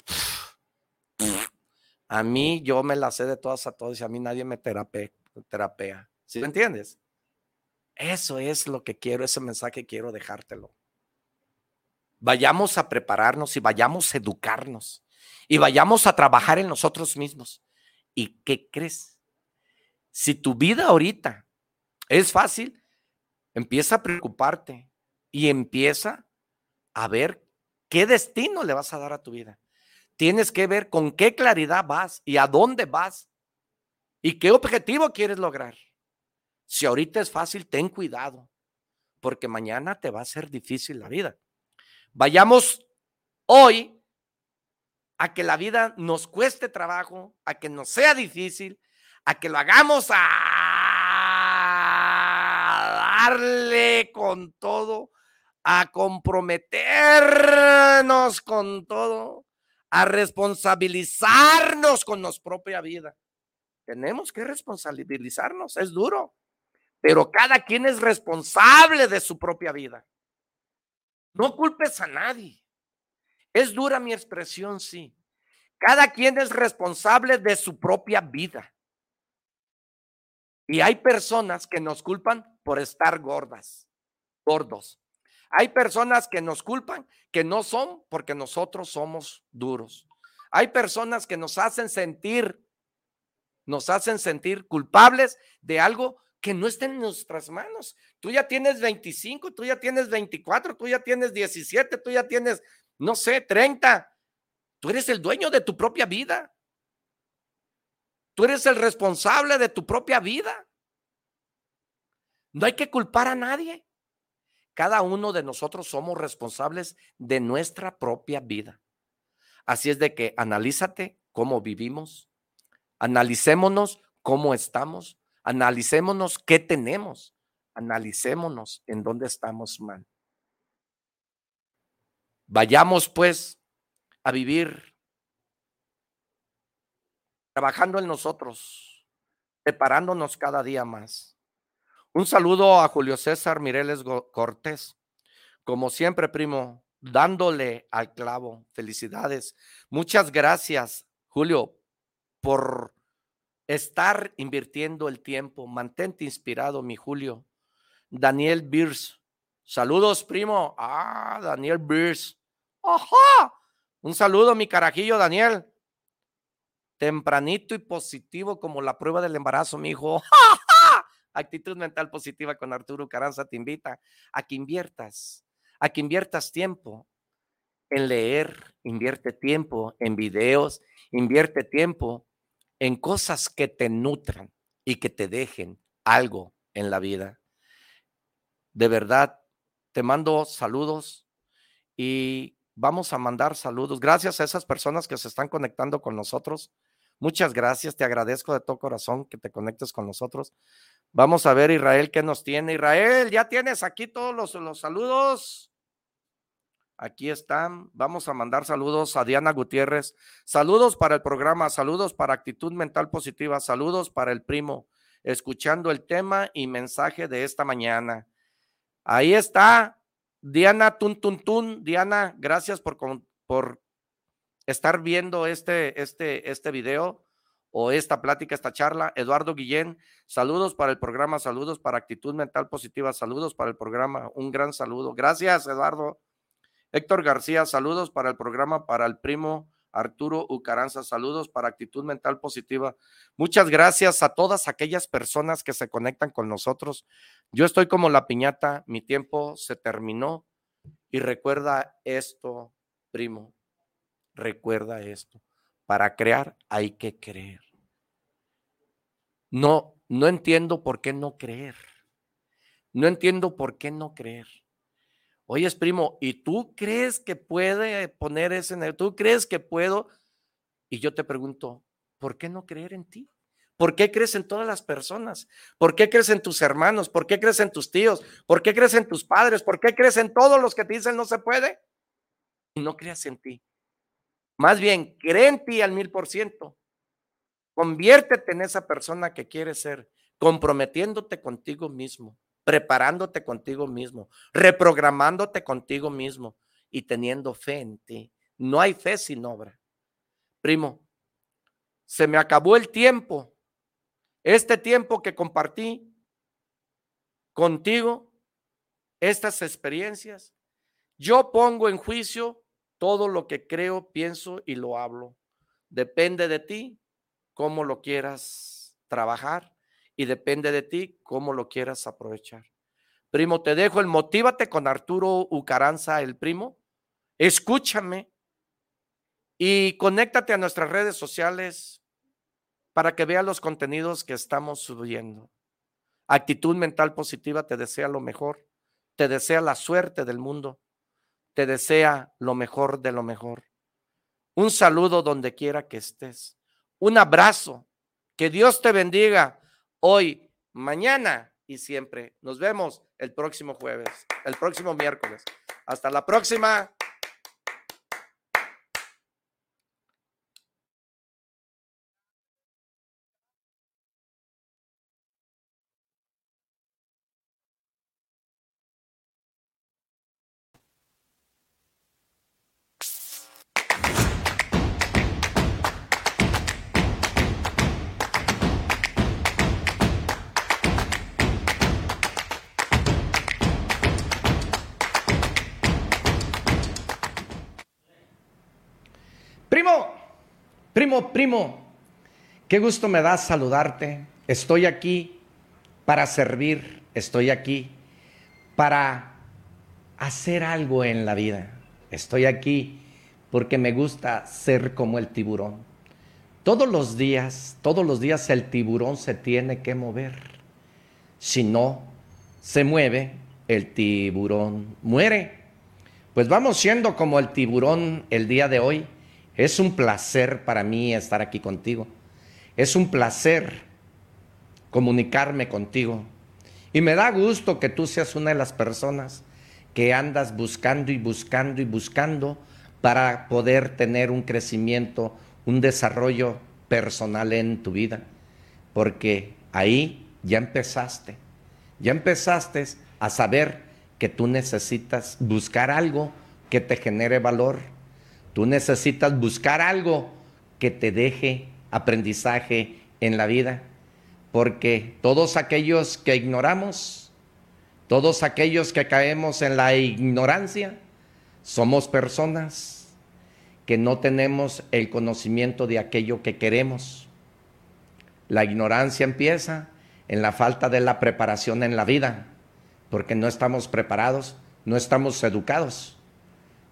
Speaker 3: a mí yo me la sé de todas a todos y a mí nadie me terapea. terapea. ¿Sí me entiendes? Eso es lo que quiero, ese mensaje quiero dejártelo. Vayamos a prepararnos y vayamos a educarnos y vayamos a trabajar en nosotros mismos. ¿Y qué crees? Si tu vida ahorita es fácil, empieza a preocuparte y empieza a ver qué destino le vas a dar a tu vida. Tienes que ver con qué claridad vas y a dónde vas y qué objetivo quieres lograr. Si ahorita es fácil, ten cuidado, porque mañana te va a ser difícil la vida. Vayamos hoy a que la vida nos cueste trabajo, a que nos sea difícil, a que lo hagamos a darle con todo, a comprometernos con todo, a responsabilizarnos con nuestra propia vida. Tenemos que responsabilizarnos, es duro, pero cada quien es responsable de su propia vida. No culpes a nadie. Es dura mi expresión, sí. Cada quien es responsable de su propia vida. Y hay personas que nos culpan por estar gordas, gordos. Hay personas que nos culpan que no son porque nosotros somos duros. Hay personas que nos hacen sentir, nos hacen sentir culpables de algo que no está en nuestras manos. Tú ya tienes 25, tú ya tienes 24, tú ya tienes 17, tú ya tienes, no sé, 30. Tú eres el dueño de tu propia vida. Tú eres el responsable de tu propia vida. No hay que culpar a nadie. Cada uno de nosotros somos responsables de nuestra propia vida. Así es de que analízate cómo vivimos, analicémonos cómo estamos, analicémonos qué tenemos, analicémonos en dónde estamos mal. Vayamos pues a vivir trabajando en nosotros, preparándonos cada día más. Un saludo a Julio César Mireles Cortés. Como siempre, primo, dándole al clavo. Felicidades. Muchas gracias, Julio, por estar invirtiendo el tiempo. Mantente inspirado, mi Julio. Daniel Beers. Saludos, primo. Ah, Daniel Beers. Ajá. Un saludo, mi carajillo, Daniel tempranito y positivo como la prueba del embarazo, mi hijo. Actitud mental positiva con Arturo Caranza te invita a que inviertas, a que inviertas tiempo en leer, invierte tiempo en videos, invierte tiempo en cosas que te nutran y que te dejen algo en la vida. De verdad, te mando saludos y vamos a mandar saludos. Gracias a esas personas que se están conectando con nosotros. Muchas gracias, te agradezco de todo corazón que te conectes con nosotros. Vamos a ver, Israel, qué nos tiene. Israel, ya tienes aquí todos los, los saludos. Aquí están. Vamos a mandar saludos a Diana Gutiérrez. Saludos para el programa, saludos para actitud mental positiva, saludos para el primo, escuchando el tema y mensaje de esta mañana. Ahí está Diana Tun. Diana, gracias por, por estar viendo este, este, este video o esta plática, esta charla. Eduardo Guillén, saludos para el programa, saludos para actitud mental positiva, saludos para el programa, un gran saludo. Gracias, Eduardo. Héctor García, saludos para el programa, para el primo Arturo Ucaranza, saludos para actitud mental positiva. Muchas gracias a todas aquellas personas que se conectan con nosotros. Yo estoy como la piñata, mi tiempo se terminó y recuerda esto, primo, recuerda esto. Para crear hay que creer. No, no entiendo por qué no creer. No entiendo por qué no creer. Oyes, primo, ¿y tú crees que puede poner ese en el, ¿Tú crees que puedo? Y yo te pregunto, ¿por qué no creer en ti? ¿Por qué crees en todas las personas? ¿Por qué crees en tus hermanos? ¿Por qué crees en tus tíos? ¿Por qué crees en tus padres? ¿Por qué crees en todos los que te dicen no se puede? Y no creas en ti. Más bien, cree en ti al mil por ciento. Conviértete en esa persona que quieres ser, comprometiéndote contigo mismo preparándote contigo mismo, reprogramándote contigo mismo y teniendo fe en ti. No hay fe sin obra. Primo, se me acabó el tiempo. Este tiempo que compartí contigo, estas experiencias, yo pongo en juicio todo lo que creo, pienso y lo hablo. Depende de ti cómo lo quieras trabajar y depende de ti cómo lo quieras aprovechar. Primo, te dejo el motívate con Arturo Ucaranza, el primo. Escúchame y conéctate a nuestras redes sociales para que veas los contenidos que estamos subiendo. Actitud mental positiva te desea lo mejor, te desea la suerte del mundo, te desea lo mejor de lo mejor. Un saludo donde quiera que estés. Un abrazo. Que Dios te bendiga hoy, mañana y siempre. Nos vemos el próximo jueves, el próximo miércoles. Hasta la próxima. Primo, qué gusto me da saludarte. Estoy aquí para servir, estoy aquí para hacer algo en la vida. Estoy aquí porque me gusta ser como el tiburón. Todos los días, todos los días el tiburón se tiene que mover. Si no se mueve, el tiburón muere. Pues vamos siendo como el tiburón el día de hoy es un placer para mí estar aquí contigo. Es un placer comunicarme contigo. Y me da gusto que tú seas una de las personas que andas buscando y buscando y buscando para poder tener un crecimiento, un desarrollo personal en tu vida. Porque ahí ya empezaste. Ya empezaste a saber que tú necesitas buscar algo que te genere valor Tú necesitas buscar algo que te deje aprendizaje en la vida, porque todos aquellos que ignoramos, todos aquellos que caemos en la ignorancia, somos personas que no tenemos el conocimiento de aquello que queremos. La ignorancia empieza en la falta de la preparación en la vida, porque no estamos preparados, no estamos educados.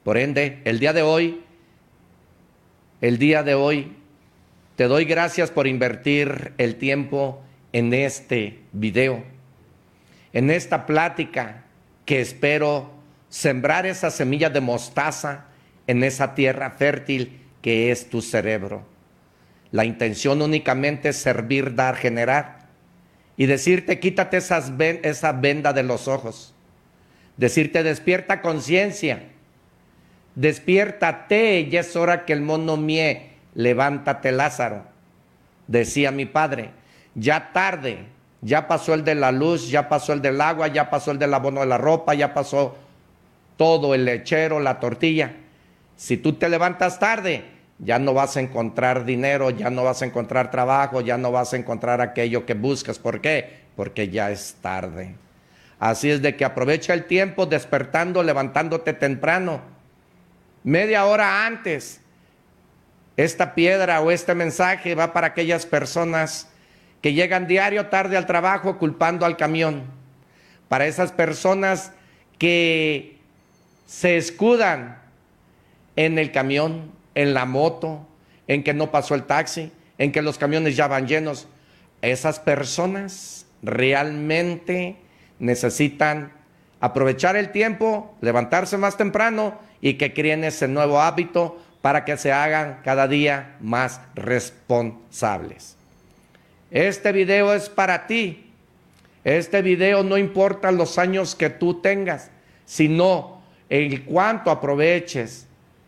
Speaker 3: Por ende, el día de hoy el día de hoy. Te doy gracias por invertir el tiempo en este video, en esta plática que espero sembrar esa semilla de mostaza en esa tierra fértil que es tu cerebro. La intención únicamente es servir, dar, generar. Y decirte, quítate esa venda de los ojos. Decirte, despierta conciencia despiértate, ya es hora que el mono mie, levántate Lázaro. Decía mi padre, ya tarde, ya pasó el de la luz, ya pasó el del agua, ya pasó el del abono de la ropa, ya pasó todo, el lechero, la tortilla. Si tú te levantas tarde, ya no vas a encontrar dinero, ya no vas a encontrar trabajo, ya no vas a encontrar aquello que buscas. ¿Por qué? Porque ya es tarde. Así es de que aprovecha el tiempo despertando, levantándote temprano media hora antes Esta piedra o este mensaje va para aquellas personas que llegan diario tarde al trabajo culpando al camión. Para esas personas que se escudan en el camión, en la moto, en que no pasó el taxi, en que los camiones ya van llenos. Esas personas realmente necesitan aprovechar el tiempo, levantarse más temprano y que creen ese nuevo hábito para que se hagan cada día más responsables. Este video es para ti. Este video no importa los años que tú tengas, sino en cuanto aproveches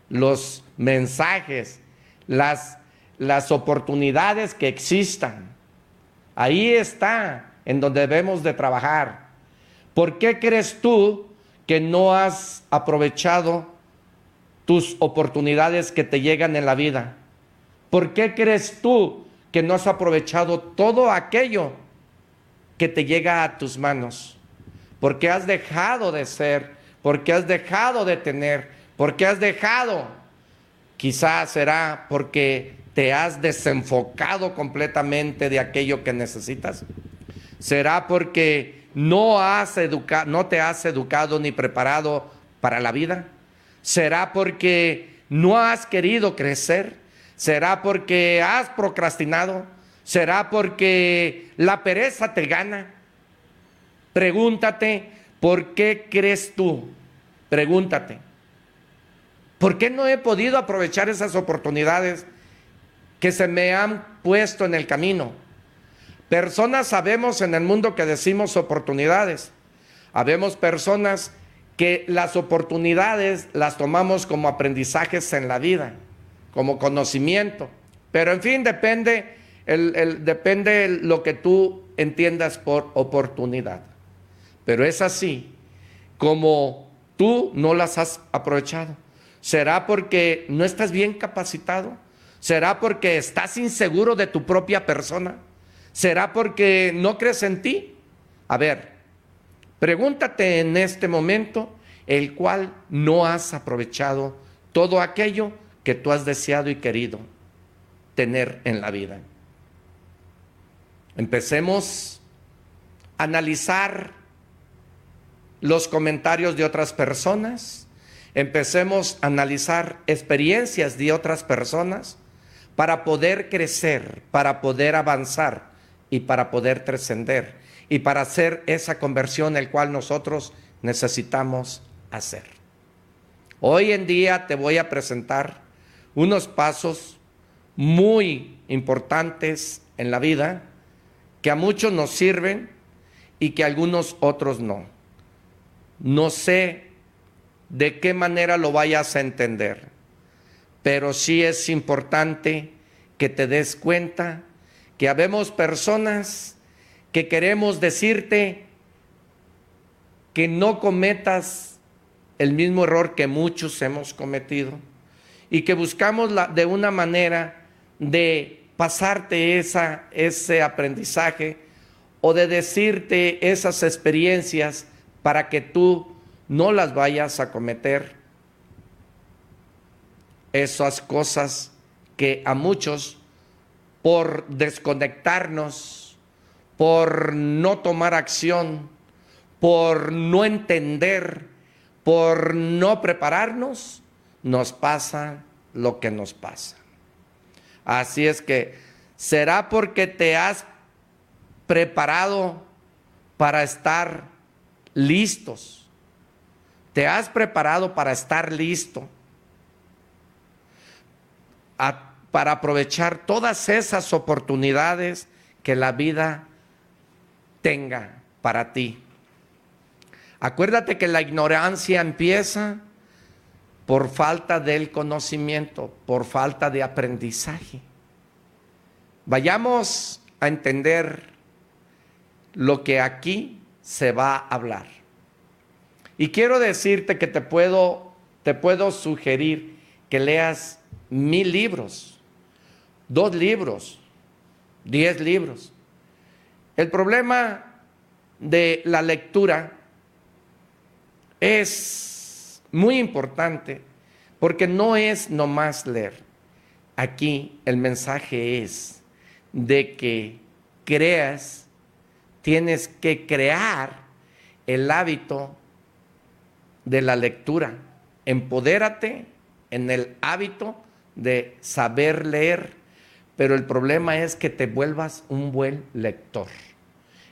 Speaker 3: los mensajes, las, las oportunidades que existan. Ahí está en donde debemos de trabajar. ¿Por qué crees tú que no has aprovechado tus oportunidades que te llegan en la vida? ¿Por qué crees tú que no has aprovechado todo aquello que te llega a tus manos? ¿Por qué has dejado de ser? ¿Por qué has dejado de tener? ¿Por qué has dejado? Quizás será porque te has desenfocado completamente de aquello que necesitas. Será porque no, has no te has educado ni preparado para la vida. Será porque no has querido crecer. Será porque has procrastinado. Será porque la pereza te gana. Pregúntate, ¿por qué crees tú? Pregúntate. ¿Por qué no he podido aprovechar esas oportunidades que se me han puesto en el camino? Personas sabemos en el mundo que decimos oportunidades. Habemos personas que las oportunidades las tomamos como aprendizajes en la vida, como conocimiento. Pero en fin, depende, el, depende lo que tú entiendas por oportunidad. Pero es así como tú no las has aprovechado. ¿Será porque no estás bien capacitado? ¿Será porque estás inseguro de tu propia persona? ¿Será porque no crees en ti? A ver, pregúntate en este momento el cual no has aprovechado todo aquello que tú has deseado y querido tener en la vida. Empecemos a analizar los comentarios de otras personas empecemos a analizar experiencias de otras personas para poder crecer, para poder avanzar y para poder trascender y para hacer esa conversión el cual nosotros necesitamos hacer. Hoy en día te voy a presentar unos pasos muy importantes en la vida que a muchos nos sirven y que a algunos otros no. No sé de qué manera lo vayas a entender. Pero sí es importante que te des cuenta que habemos personas que queremos decirte que no cometas el mismo error que muchos hemos cometido y que buscamos la, de una manera de pasarte esa, ese aprendizaje o de decirte esas experiencias para que tú no las vayas a cometer. Esas cosas que a muchos, por desconectarnos, por no tomar acción, por no entender, por no prepararnos, nos pasa lo que nos pasa. Así es que, ¿será porque te has preparado para estar listos? ¿Te has preparado para estar listo? para aprovechar todas esas oportunidades que la vida tenga para ti. Acuérdate que la ignorancia empieza por falta del conocimiento, por falta de aprendizaje. Vayamos a entender lo que aquí se va a hablar. Y quiero decirte que te puedo, te puedo sugerir que leas mil libros, dos libros, diez libros. El problema de la lectura es muy importante porque no es nomás leer. aquí el mensaje es de que creas, tienes que crear el hábito de la lectura. Empodérate en el hábito de saber leer, pero el problema es que te vuelvas un buen lector.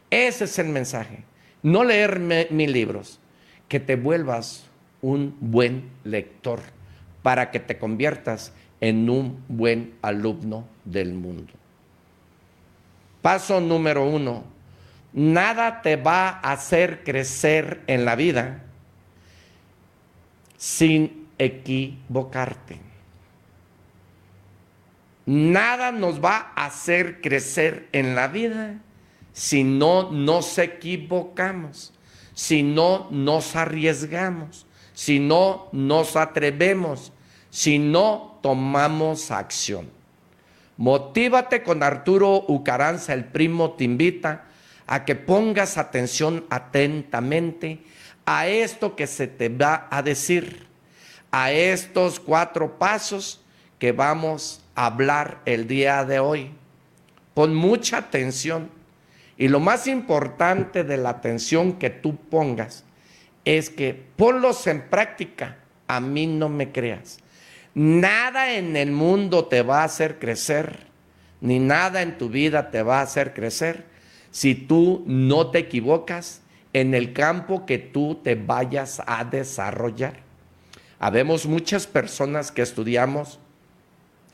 Speaker 3: Ese es el mensaje. No leer mil libros, que te vuelvas un buen lector para que te conviertas en un buen alumno del mundo. Paso número uno, nada te va a hacer crecer en la vida sin equivocarte. Nada nos va a hacer crecer en la vida si no nos equivocamos, si no nos arriesgamos, si no nos atrevemos, si no tomamos acción. Motívate con Arturo Ucaranza, el primo te invita a que pongas atención atentamente a esto que se te va a decir, a estos cuatro pasos que vamos hablar el día de hoy. Pon mucha atención. Y lo más importante de la atención que tú pongas es que ponlos en práctica. A mí no me creas. Nada en el mundo te va a hacer crecer, ni nada en tu vida te va a hacer crecer si tú no te equivocas en el campo que tú te vayas a desarrollar. Habemos muchas personas que estudiamos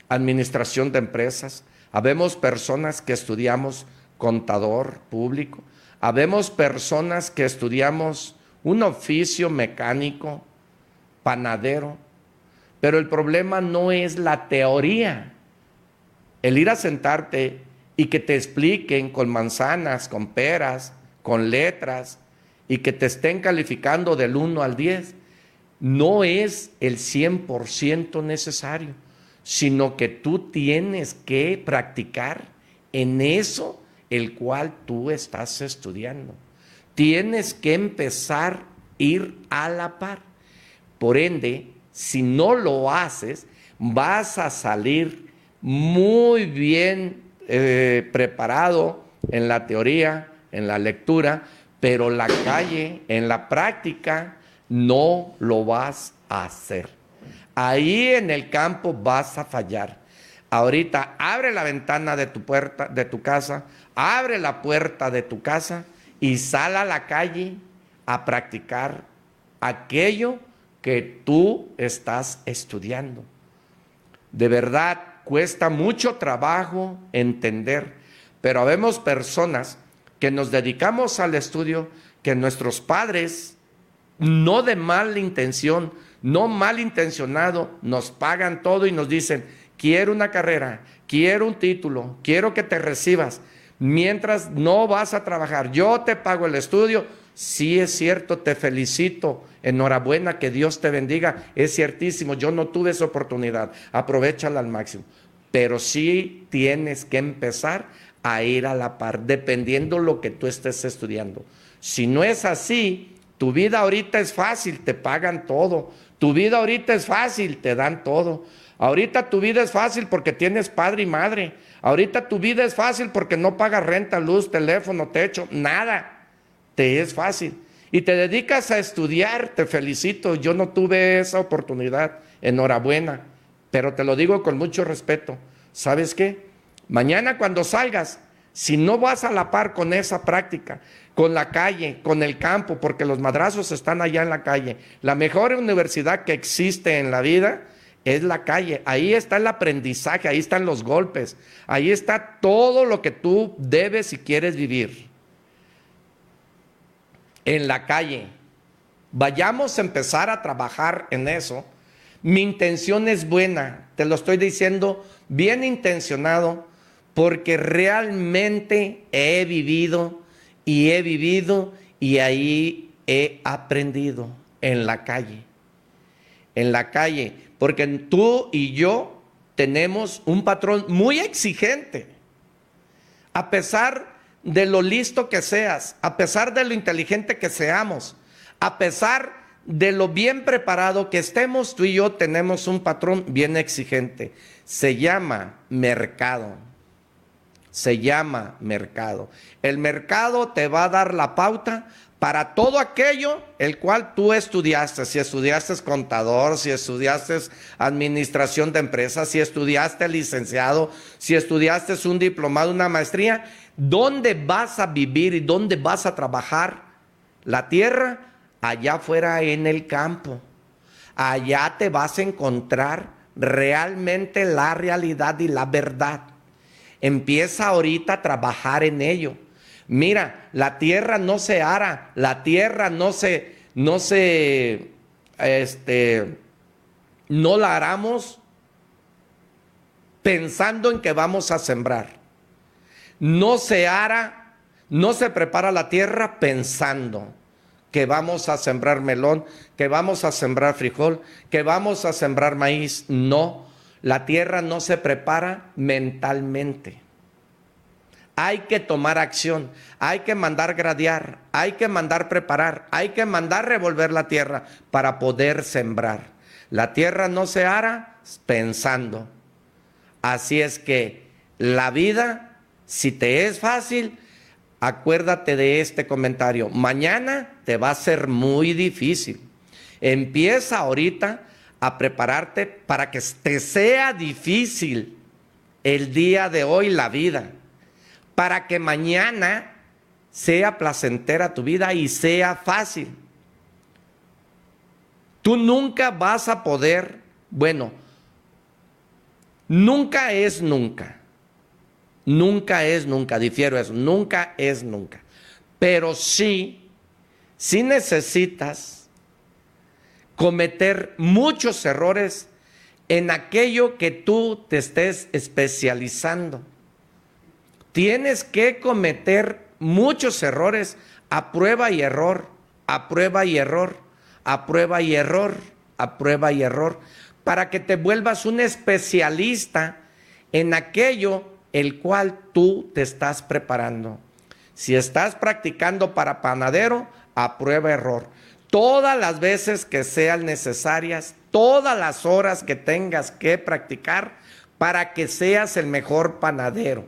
Speaker 3: administración de empresas, habemos personas que estudiamos contador público, habemos personas que estudiamos un oficio mecánico, panadero, pero el problema no es la teoría. El ir a sentarte y que te expliquen con manzanas, con peras, con letras y que te estén calificando del 1 al 10, no es el 100% necesario, sino que tú tienes que practicar en eso el cual tú estás estudiando. Tienes que empezar a ir a la par. Por ende, si no lo haces, vas a salir muy bien eh, preparado en la teoría, en la lectura, pero la calle, en la práctica, no lo vas a hacer. Ahí en el campo vas a fallar. Ahorita abre la ventana de tu puerta, de tu casa, abre la puerta de tu casa y sal a la calle a practicar aquello que tú estás estudiando. De verdad, cuesta mucho trabajo entender, pero habemos personas que nos dedicamos al estudio que nuestros padres, no de mala intención, no malintencionado, nos pagan todo y nos dicen, quiero una carrera, quiero un título, quiero que te recibas, mientras no vas a trabajar, yo te pago el estudio, Sí es cierto, te felicito. Enhorabuena, que Dios te bendiga. Es ciertísimo, yo no tuve esa oportunidad. Aprovechala al máximo. Pero sí tienes que empezar a ir a la par, dependiendo lo que tú estés estudiando. Si no es así, tu vida ahorita es fácil, te pagan todo. Tu vida ahorita es fácil, te dan todo. Ahorita tu vida es fácil porque tienes padre y madre. Ahorita tu vida es fácil porque no pagas renta, luz, teléfono, techo, nada te es fácil. Y te dedicas a estudiar, te felicito. Yo no tuve esa oportunidad. Enhorabuena. Pero te lo digo con mucho respeto. ¿Sabes qué? Mañana cuando salgas, si no vas a la par con esa práctica, con la calle, con el campo, porque los madrazos están allá en la calle, la mejor universidad que existe en la vida es la calle. Ahí está el aprendizaje, ahí están los golpes, ahí está todo lo que tú debes y quieres vivir en la calle. Vayamos a empezar a trabajar en eso. Mi intención es buena, te lo estoy diciendo bien intencionado, porque realmente he vivido y he vivido y ahí he aprendido en la calle. En la calle, porque tú y yo tenemos un patrón muy exigente. A pesar de lo listo que seas, a pesar de lo inteligente que seamos, a pesar de lo bien preparado que estemos, tú y yo tenemos un patrón bien exigente. Se llama mercado. Se llama mercado. El mercado te va a dar la pauta para todo aquello el cual tú estudiaste, si estudiaste contador, si estudiaste administración de empresas, si estudiaste licenciado, si estudiaste un diplomado, una maestría, ¿dónde vas a vivir y dónde vas a trabajar? La tierra, allá afuera en el campo. Allá te vas a encontrar realmente la realidad y la verdad. Empieza ahorita a trabajar en ello Mira, la tierra no se ara, la tierra no se, no se, este, no la haramos pensando en que vamos a sembrar. No se ara, no se prepara la tierra pensando que vamos a sembrar melón, que vamos a sembrar frijol, que vamos a sembrar maíz. No, la tierra no se prepara mentalmente hay que tomar acción, hay que mandar gradear, hay que mandar preparar, hay que mandar revolver la tierra para poder sembrar. La tierra no se hará pensando. Así es que la vida, si te es fácil, acuérdate de este comentario. Mañana te va a ser muy difícil. Empieza ahorita a prepararte para que te sea difícil el día de hoy la vida para que mañana sea placentera tu vida y sea fácil. Tú nunca vas a poder, bueno, nunca es nunca. Nunca es nunca, difiero eso, nunca es nunca. Pero sí, sí necesitas cometer muchos errores en aquello que tú te estés especializando tienes que cometer muchos errores a prueba y error, a prueba y error, a prueba y error, a prueba y error, para que te vuelvas un especialista en aquello el cual tú te estás preparando. Si estás practicando para panadero, a prueba error. Todas las veces que sean necesarias, todas las horas que tengas que practicar para que seas el mejor panadero.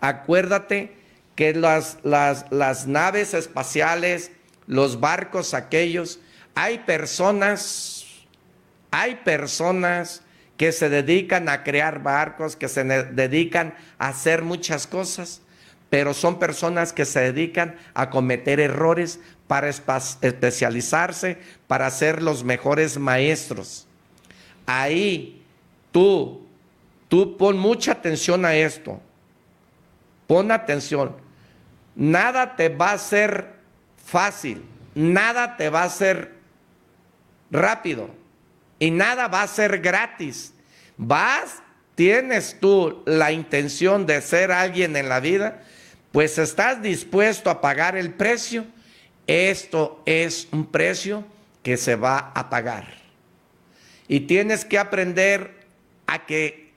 Speaker 3: Acuérdate que las, las, las naves espaciales, los barcos aquellos, hay personas, hay personas que se dedican a crear barcos, que se dedican a hacer muchas cosas, pero son personas que se dedican a cometer errores para especializarse, para ser los mejores maestros. Ahí tú, tú pon mucha atención a esto. Pon atención, nada te va a ser fácil, nada te va a ser rápido y nada va a ser gratis. Vas, tienes tú la intención de ser alguien en la vida, pues estás dispuesto a pagar el precio. Esto es un precio que se va a pagar. Y tienes que aprender a que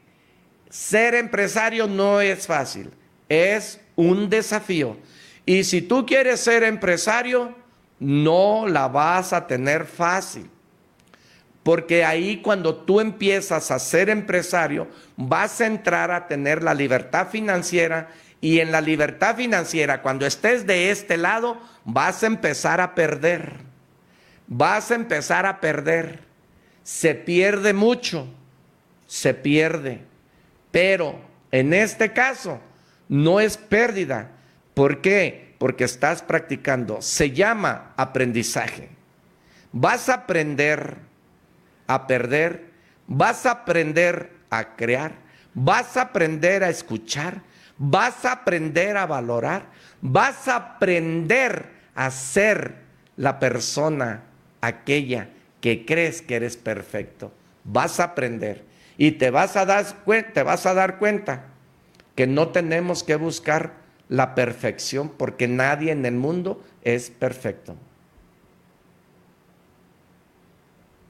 Speaker 3: ser empresario no es fácil es un desafío. Y si tú quieres ser empresario, no la vas a tener fácil. Porque ahí cuando tú empiezas a ser empresario, vas a entrar a tener la libertad financiera y en la libertad financiera, cuando estés de este lado, vas a empezar a perder. Vas a empezar a perder. Se pierde mucho, se pierde. Pero en este caso, no es pérdida. ¿Por qué? Porque estás practicando. Se llama aprendizaje. Vas a aprender a perder, vas a aprender a crear, vas a aprender a escuchar, vas a aprender a valorar, vas a aprender a ser la persona aquella que crees que eres perfecto. Vas a aprender y te vas a dar, te vas a dar cuenta que no tenemos que buscar la perfección porque nadie en el mundo es perfecto.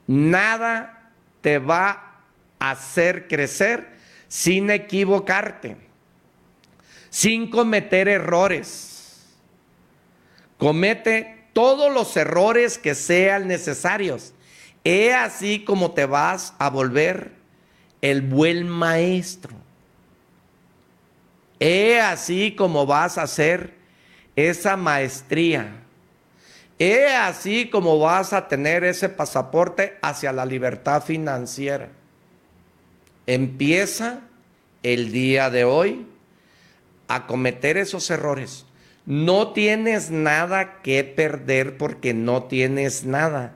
Speaker 3: Nada te va a hacer crecer sin equivocarte, sin cometer errores. Comete todos los errores que sean necesarios. He así como te vas a volver el buen maestro. He así como vas a hacer esa maestría. He así como vas a tener ese pasaporte hacia la libertad financiera. Empieza el día de hoy a cometer esos errores. No tienes nada que perder porque no tienes nada.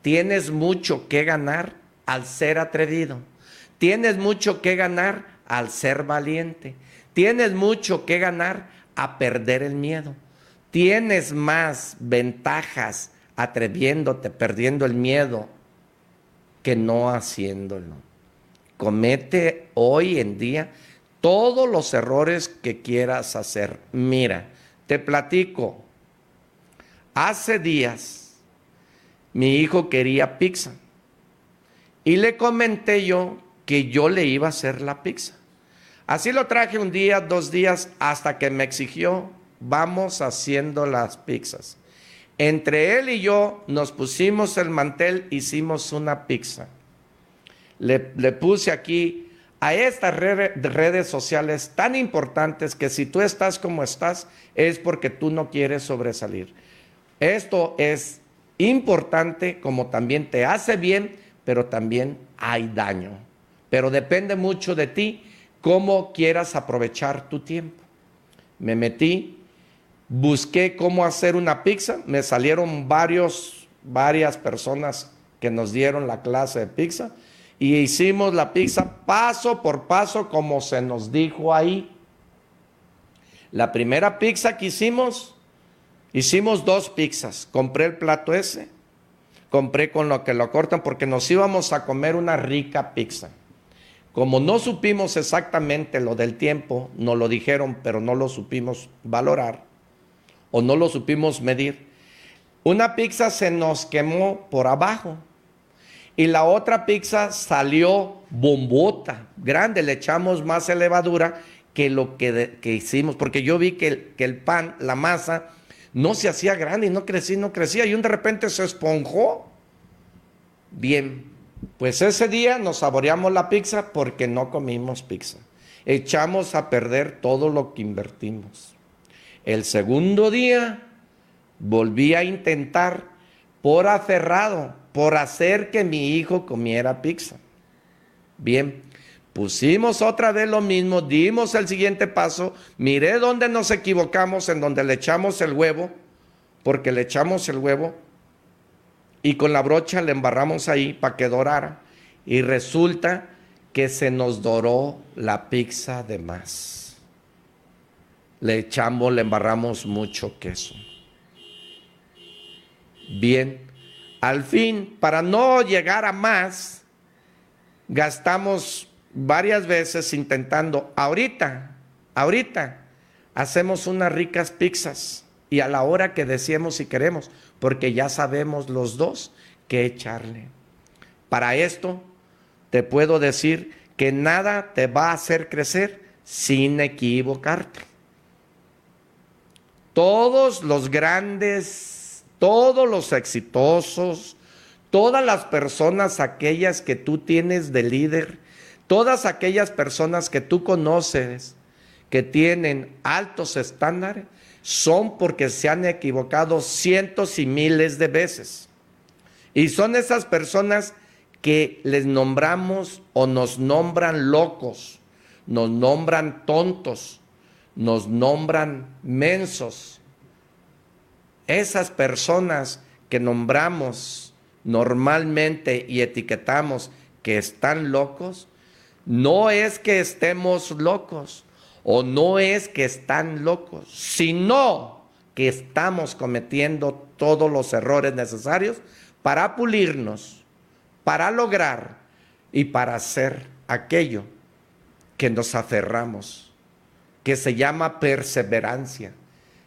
Speaker 3: Tienes mucho que ganar al ser atrevido. Tienes mucho que ganar al ser valiente. Tienes mucho que ganar a perder el miedo. Tienes más ventajas atreviéndote, perdiendo el miedo, que no haciéndolo. Comete hoy en día todos los errores que quieras hacer. Mira, te platico. Hace días mi hijo quería pizza y le comenté yo que yo le iba a hacer la pizza. Así lo traje un día, dos días, hasta que me exigió, vamos haciendo las pizzas. Entre él y yo nos pusimos el mantel, hicimos una pizza. Le, puse aquí a estas redes sociales tan importantes que si tú estás como estás es porque tú no quieres sobresalir. Esto es importante como también te hace bien, pero también hay daño. Pero depende mucho de ti cómo quieras aprovechar tu tiempo. Me metí, busqué cómo hacer una pizza, me salieron varios, varias personas que nos dieron la clase de pizza y hicimos la pizza paso por paso como se nos dijo ahí. La primera pizza que hicimos, hicimos dos pizzas. Compré el plato ese, compré con lo que lo cortan porque nos íbamos a comer una rica pizza. Como no supimos exactamente lo del tiempo, nos lo dijeron, pero no lo supimos valorar o no lo supimos medir, una pizza se nos quemó por abajo y la otra pizza salió bombota, grande, le echamos más levadura que lo que, hicimos, porque yo vi que que el pan, la masa, no se hacía grande y no crecía, no crecía, y de repente se esponjó. Bien, pues ese día nos saboreamos la pizza porque no comimos pizza. Echamos a perder todo lo que invertimos. El segundo día volví a intentar por aferrado, por hacer que mi hijo comiera pizza. Bien, pusimos otra vez lo mismo, dimos el siguiente paso, miré dónde nos equivocamos, en donde le echamos el huevo, porque le echamos el huevo y con la brocha le embarramos ahí para que dorara. Y resulta que se nos doró la pizza de más. Le echamos, le embarramos mucho queso. Bien, al fin, para no llegar a más, gastamos varias veces intentando, ahorita, ahorita, hacemos unas ricas pizzas y a la hora que decíamos si queremos, porque ya sabemos los dos qué echarle. Para esto te puedo decir que nada te va a hacer crecer sin equivocarte. Todos los grandes, todos los exitosos, todas las personas aquellas que tú tienes de líder, todas aquellas personas que tú conoces que tienen altos estándares, son porque se han equivocado cientos y miles de veces. Y son esas personas que les nombramos o nos nombran locos, nos nombran tontos, nos nombran mensos. Esas personas que nombramos normalmente y etiquetamos que están locos, no es que estemos locos, o no es que están locos, sino que estamos cometiendo todos los errores necesarios para pulirnos, para lograr y para hacer aquello que nos aferramos, que se llama perseverancia,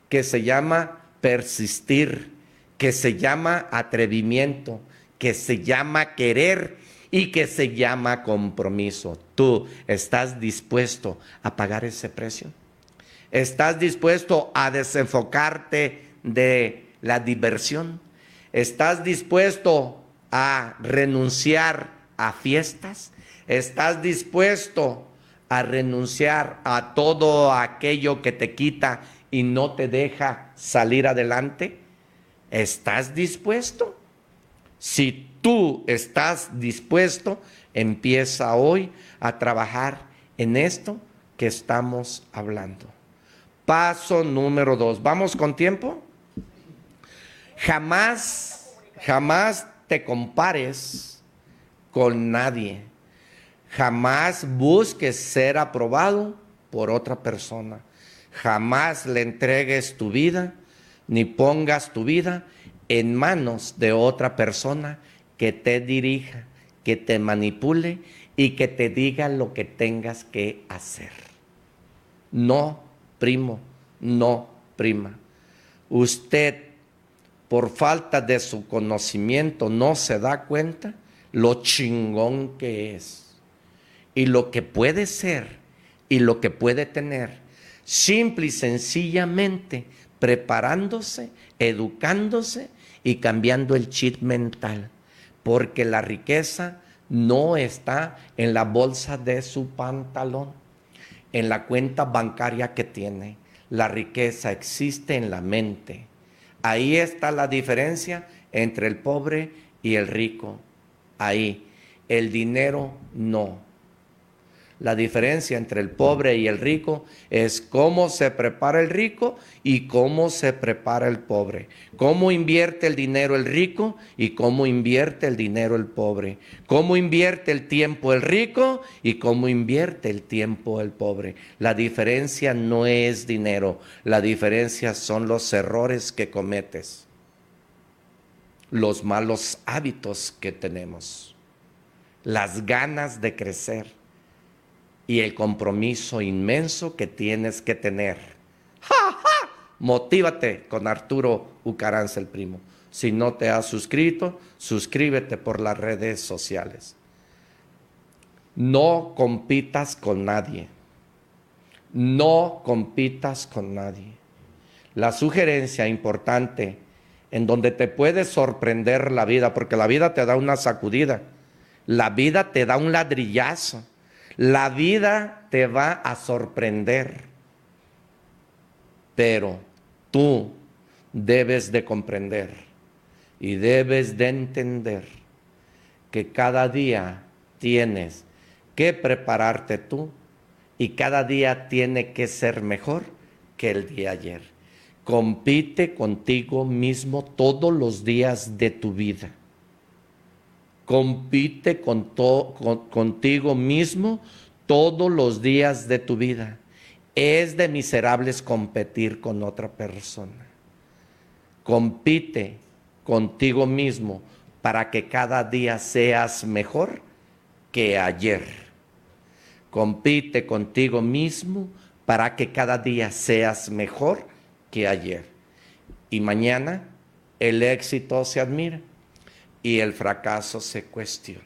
Speaker 3: que se llama persistir, que se llama atrevimiento, que se llama querer y que se llama compromiso. ¿Tú estás dispuesto a pagar ese precio? ¿Estás dispuesto a desenfocarte de la diversión. ¿Estás dispuesto a renunciar a fiestas? ¿Estás dispuesto a renunciar a todo aquello que te quita y no te deja salir adelante? ¿Estás dispuesto? Si tú estás dispuesto, empieza hoy a trabajar en esto que estamos hablando. Paso número dos. ¿Vamos con tiempo? Jamás, jamás te compares con nadie. Jamás busques ser aprobado por otra persona. Jamás le entregues tu vida ni pongas tu vida en manos de otra persona que te dirija, que te manipule y que te diga lo que tengas que hacer. No, primo, no, prima. Usted, por falta de su conocimiento, no se da cuenta lo chingón que es y lo que puede ser y lo que puede tener, simple y sencillamente preparándose, educándose y cambiando el chip mental, porque la riqueza no está en la bolsa de su pantalón, en la cuenta bancaria que tiene. La riqueza existe en la mente. Ahí está la diferencia entre el pobre y el rico. Ahí. El dinero no. La diferencia entre el pobre y el rico es cómo se prepara el rico y cómo se prepara el pobre. Cómo invierte el dinero el rico y cómo invierte el dinero el pobre. Cómo invierte el tiempo el rico y cómo invierte el tiempo el pobre. La diferencia no es dinero, la diferencia son los errores que cometes, los malos hábitos que tenemos, las ganas de crecer y el compromiso inmenso que tienes que tener. ¡Ja, ja! Motívate con Arturo Ucaranza el primo. Si no te has suscrito, suscríbete por las redes sociales. No compitas con nadie. No compitas con nadie. La sugerencia importante en donde te puede sorprender la vida, porque la vida te da una sacudida, la vida te da un ladrillazo la vida te va a sorprender, pero tú debes de comprender y debes de entender que cada día tienes que prepararte tú y cada día tiene que ser mejor que el día ayer. Compite contigo mismo todos los días de tu vida compite con contigo mismo todos los días de tu vida. Es de miserables competir con otra persona. Compite contigo mismo para que cada día seas mejor que ayer. Compite contigo mismo para que cada día seas mejor que ayer. Y mañana el éxito se admira y el fracaso se cuestiona.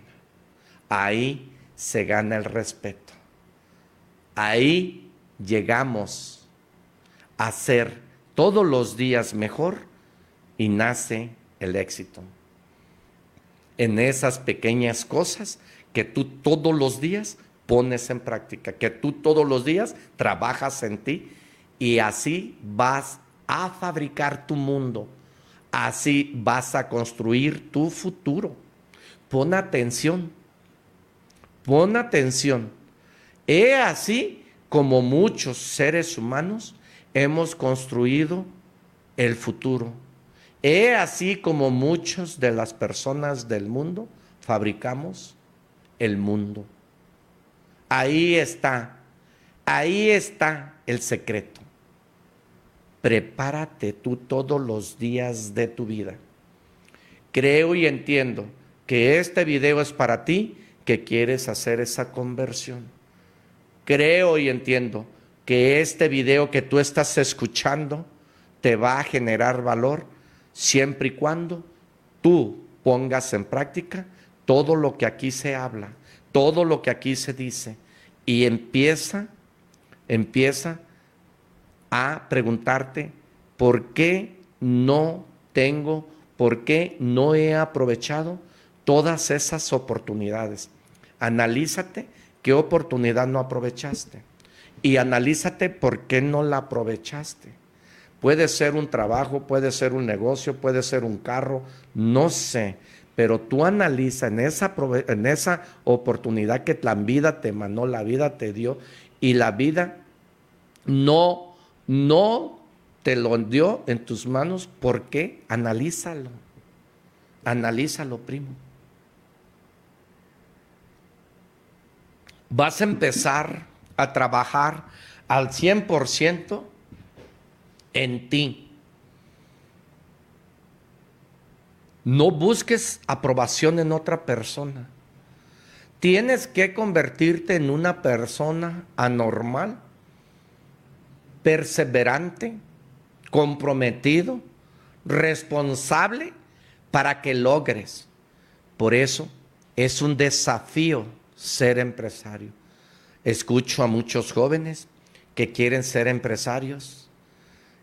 Speaker 3: Ahí se gana el respeto. Ahí llegamos a ser todos los días mejor y nace el éxito. En esas pequeñas cosas que tú todos los días pones en práctica, que tú todos los días trabajas en ti y así vas a fabricar tu mundo Así vas a construir tu futuro. Pon atención. Pon atención. He así como muchos seres humanos hemos construido el futuro. He así como muchas de las personas del mundo fabricamos el mundo. Ahí está, ahí está el secreto prepárate tú todos los días de tu vida. Creo y entiendo que este video es para ti que quieres hacer esa conversión. Creo y entiendo que este video que tú estás escuchando te va a generar valor siempre y cuando tú pongas en práctica todo lo que aquí se habla, todo lo que aquí se dice y empieza, empieza a preguntarte por qué no te tengo? ¿Por qué no he aprovechado todas esas oportunidades? Analízate qué oportunidad no aprovechaste y analízate por qué no la aprovechaste. Puede ser un trabajo, puede ser un negocio, puede ser un carro, no sé, pero tú analiza en esa, en esa oportunidad que la vida te mandó, la vida te dio y la vida no, no te lo dio en tus manos, ¿por qué? Analízalo, analízalo, primo. Vas a empezar a trabajar al 100% en ti. No busques aprobación en otra persona. Tienes que convertirte en una persona anormal, perseverante, comprometido, responsable para que logres. Por eso es un desafío ser empresario. Escucho a muchos jóvenes que quieren ser empresarios.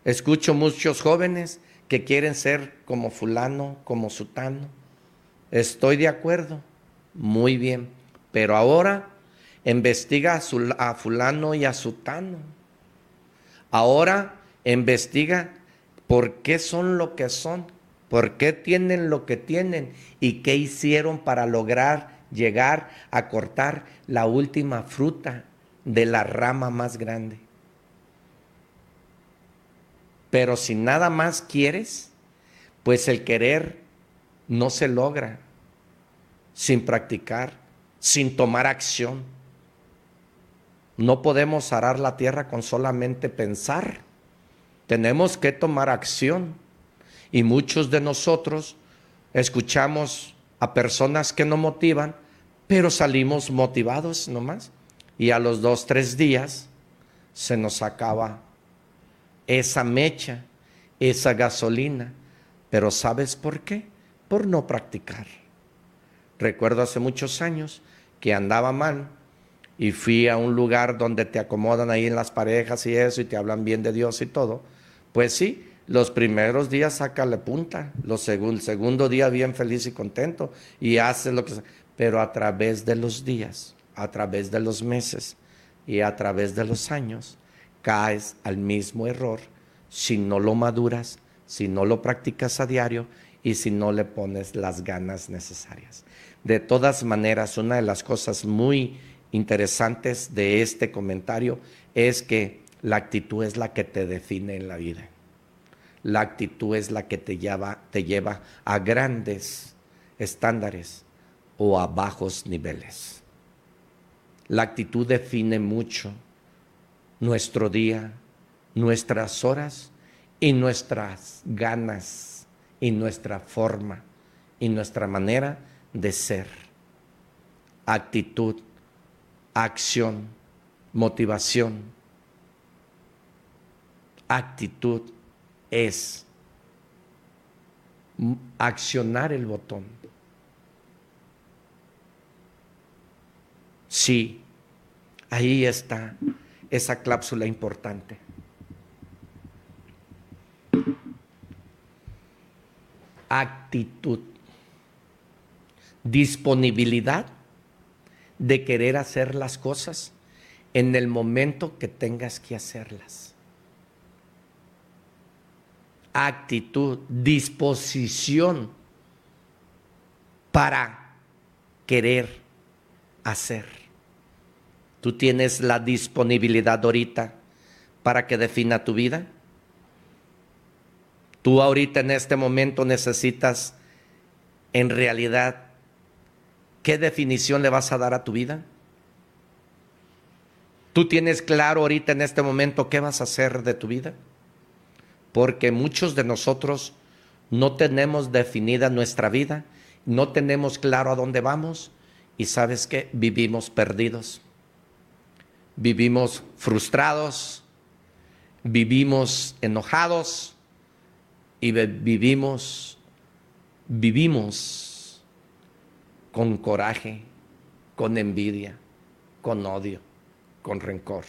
Speaker 3: Escucho muchos jóvenes que quieren ser como fulano, como sutano. Estoy de acuerdo. Muy bien. Pero ahora investiga a, fulano y a sutano. Ahora investiga por qué son lo que son, por qué tienen lo que tienen y qué hicieron para lograr llegar a cortar la última fruta de la rama más grande. Pero si nada más quieres, pues el querer no se logra sin practicar, sin tomar acción. No podemos arar la tierra con solamente pensar. Tenemos que tomar acción. Y muchos de nosotros escuchamos a personas que nos motivan, pero salimos motivados nomás. Y a los dos, tres días se nos acaba esa mecha, esa gasolina. Pero ¿sabes por qué? Por no practicar. Recuerdo hace muchos años que andaba mal y fui a un lugar donde te acomodan ahí en las parejas y eso y te hablan bien de Dios y todo. Pues sí, los primeros días sácale punta, los el segundo día bien feliz y contento y haces lo que. Pero a través de los días, a través de los meses y a través de los años, caes al mismo error si no lo maduras, si no lo practicas a diario y si no le pones las ganas necesarias. De todas maneras, una de las cosas muy interesantes de este comentario es que la actitud es la que te define en la vida la actitud es la que te lleva, te lleva a grandes estándares o a bajos niveles. La actitud define mucho nuestro día, nuestras horas y nuestras ganas y nuestra forma y nuestra manera de ser. Actitud, acción, motivación, actitud es accionar el botón. Sí, ahí está esa cláusula importante. Actitud, disponibilidad de querer hacer las cosas en el momento que tengas que hacerlas actitud, disposición para querer hacer. ¿Tú tienes la disponibilidad ahorita para que defina tu vida? ¿Tú ahorita en este momento necesitas en realidad qué definición le vas a dar a tu vida? ¿Tú tienes claro ahorita en este momento qué vas a hacer de tu vida? porque muchos de nosotros no tenemos definida nuestra vida, no tenemos claro a dónde vamos y sabes que vivimos perdidos, vivimos frustrados, vivimos enojados y vivimos, vivimos con coraje, con envidia, con odio, con rencor,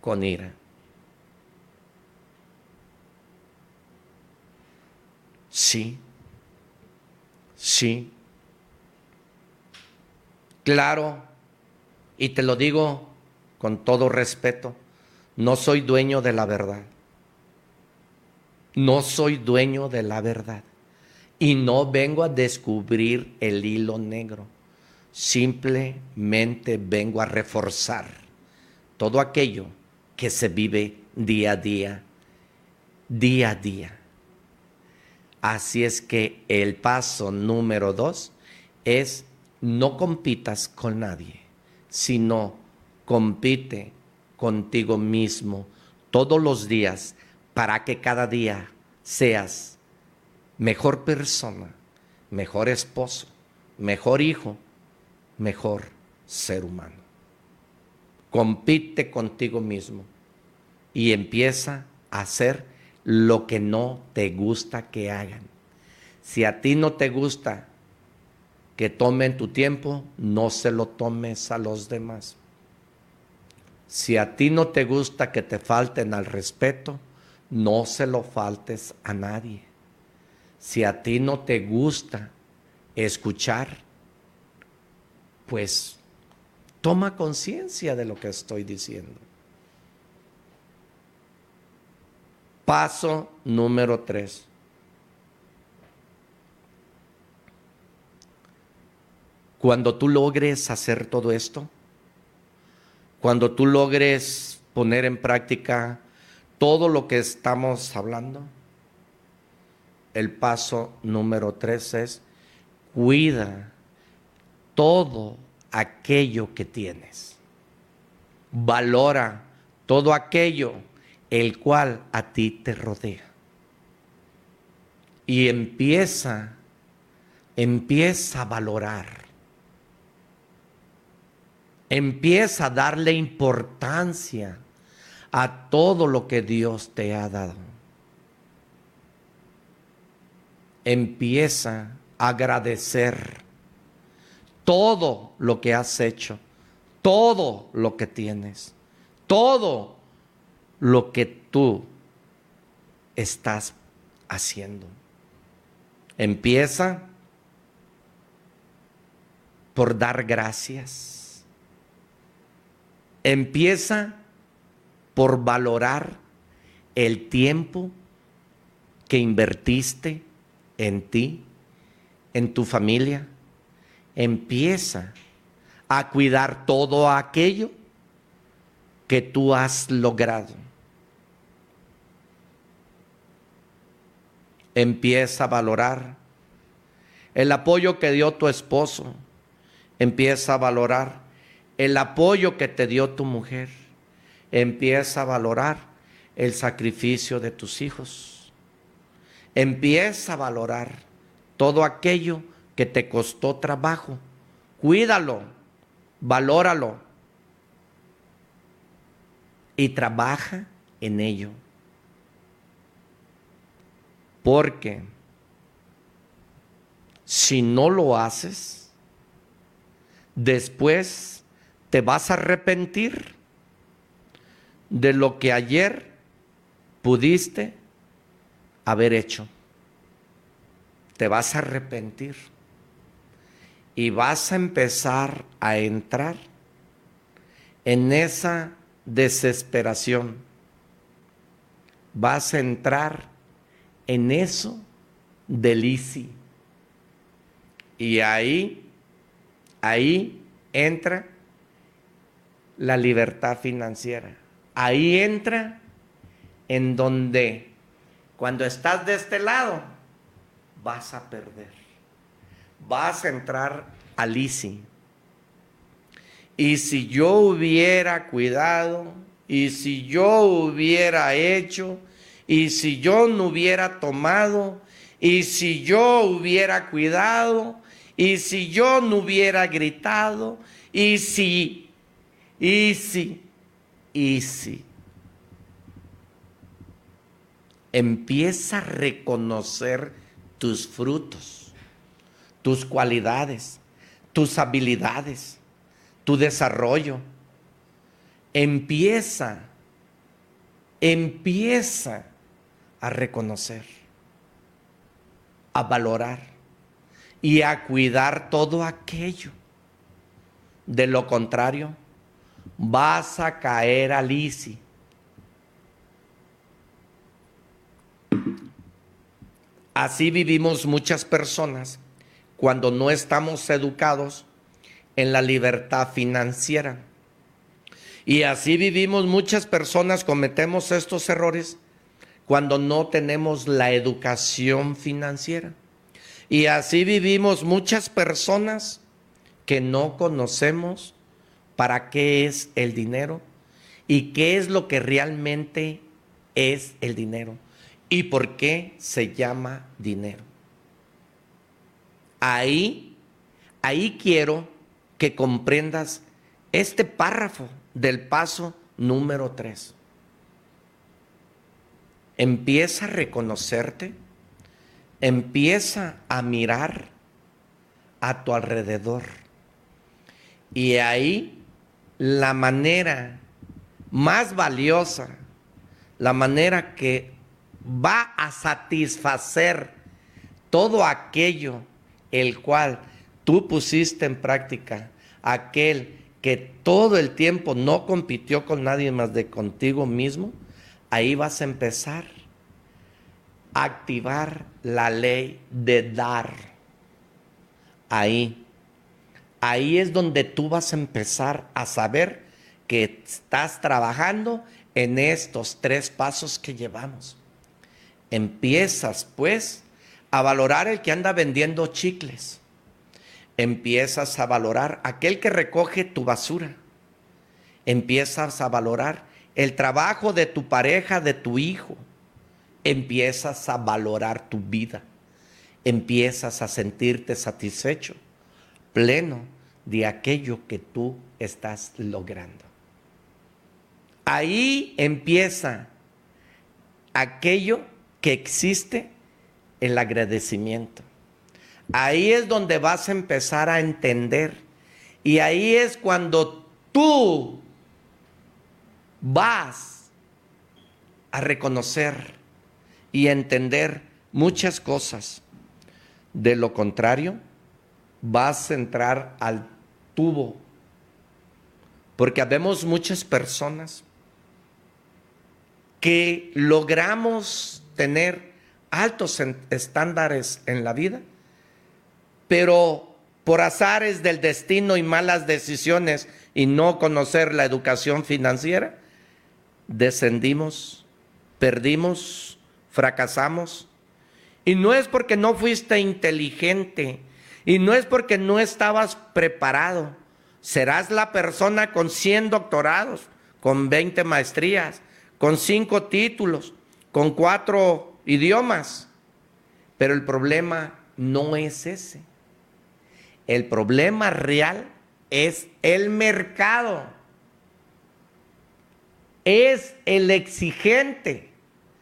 Speaker 3: con ira. Sí, sí. Claro, y te lo digo con todo respeto, no soy dueño de la verdad. No soy dueño de la verdad. Y no vengo a descubrir el hilo negro. Simplemente vengo a reforzar todo aquello que se vive día a día, día a día. Así es que el paso número dos es no compitas con nadie, sino compite contigo mismo todos los días para que cada día seas mejor persona, mejor esposo, mejor hijo, mejor ser humano. Compite contigo mismo y empieza a hacer lo que no te gusta que hagan. Si a ti no te gusta que tomen tu tiempo, no se lo tomes a los demás. Si a ti no te gusta que te falten al respeto, no se lo faltes a nadie. Si a ti no te gusta escuchar, pues toma conciencia de lo que estoy diciendo. Paso número tres. Cuando tú logres hacer todo esto, cuando tú logres poner en práctica todo lo que estamos hablando, el paso número tres es cuida todo aquello que tienes. Valora todo aquello el cual a ti te rodea. Y empieza, empieza a valorar Empieza a darle importancia a todo lo que Dios te ha dado. Empieza a agradecer todo lo que has hecho, todo lo que tienes, todo lo que tú estás haciendo. Empieza por dar gracias Empieza por valorar el tiempo que invertiste en ti, en tu familia. Empieza a cuidar todo aquello que tú has logrado. Empieza a valorar el apoyo que dio tu esposo. Empieza a valorar el apoyo que te dio tu mujer. Empieza a valorar el sacrificio de tus hijos. Empieza a valorar todo aquello que te costó trabajo. Cuídalo, valóralo y trabaja en ello. Porque si no lo haces, después te vas a arrepentir de lo que ayer pudiste haber hecho. Te vas a arrepentir y vas a empezar a entrar en esa desesperación. Vas a entrar en eso del Y ahí, ahí entra la libertad financiera. Ahí entra en donde cuando estás de este lado vas a perder. Vas a entrar al ICI. Y si yo hubiera cuidado, y si yo hubiera hecho, y si yo no hubiera tomado, y si yo hubiera cuidado, y si yo no hubiera gritado, y si Easy, easy. Empieza a reconocer tus frutos, tus cualidades, tus habilidades, tu desarrollo. Empieza, empieza a reconocer. a valorar y a cuidar todo aquello. De lo contrario, vas a caer al ICI. Así vivimos muchas personas cuando no estamos educados en la libertad financiera. Y así vivimos muchas personas, cometemos estos errores cuando no tenemos la educación financiera. Y así vivimos muchas personas que no conocemos para qué es el dinero y qué es lo que realmente es el dinero y por qué se llama dinero. Ahí, ahí quiero que comprendas este párrafo del paso número 3. Empieza a reconocerte, empieza a mirar a tu alrededor. Y ahí la manera más valiosa, la manera que va a satisfacer todo aquello el cual tú pusiste en práctica, aquel que todo el tiempo no compitió con nadie más de contigo mismo, ahí vas a empezar a activar la ley de dar. Ahí. Ahí es donde tú vas a empezar a saber que estás trabajando en estos tres pasos que llevamos. Empiezas pues a valorar el que anda vendiendo chicles. Empiezas a valorar aquel que recoge tu basura. Empiezas a valorar el trabajo de tu pareja, de tu hijo. Empiezas a valorar tu vida. Empiezas a sentirte satisfecho, pleno de aquello que tú estás logrando. Ahí empieza aquello que existe el agradecimiento. Ahí es donde vas a empezar a entender. Y ahí es cuando tú vas a reconocer y entender muchas cosas. De lo contrario, vas a entrar al tubo. Porque habemos muchas personas que logramos tener altos estándares en la vida, pero por azares del destino y malas decisiones y no conocer la educación financiera, descendimos, perdimos, fracasamos. Y no es porque no fuiste inteligente, y no es porque no estabas preparado. Serás la persona con 100 doctorados, con 20 maestrías, con 5 títulos, con 4 idiomas. Pero el problema no es ese. El problema real es el mercado. Es el exigente,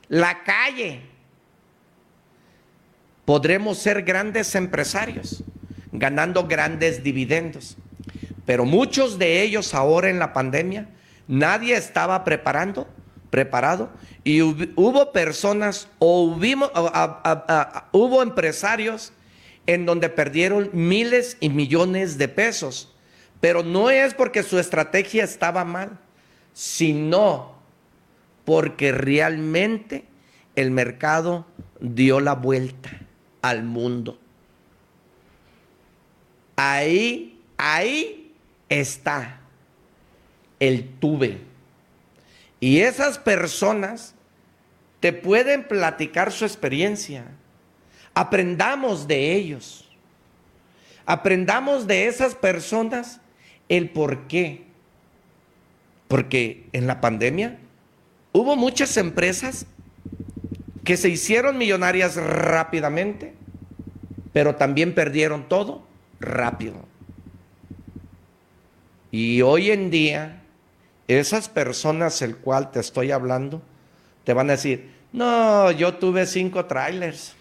Speaker 3: la calle. Podremos ser grandes empresarios, ganando grandes dividendos. Pero muchos de ellos ahora en la pandemia, nadie estaba preparando preparado y hubo personas o hubo empresarios en donde perdieron miles y millones de pesos. Pero no es porque su estrategia estaba mal, sino porque realmente el mercado dio la vuelta al mundo. Ahí, ahí está el tuve y esas personas te pueden platicar su experiencia. Aprendamos de ellos. Aprendamos de esas personas el por qué. Porque en la pandemia hubo muchas empresas que se hicieron millonarias rápidamente, pero también perdieron todo rápido. Y hoy en día esas personas el cual te estoy hablando te van a decir, no, yo tuve cinco trailers.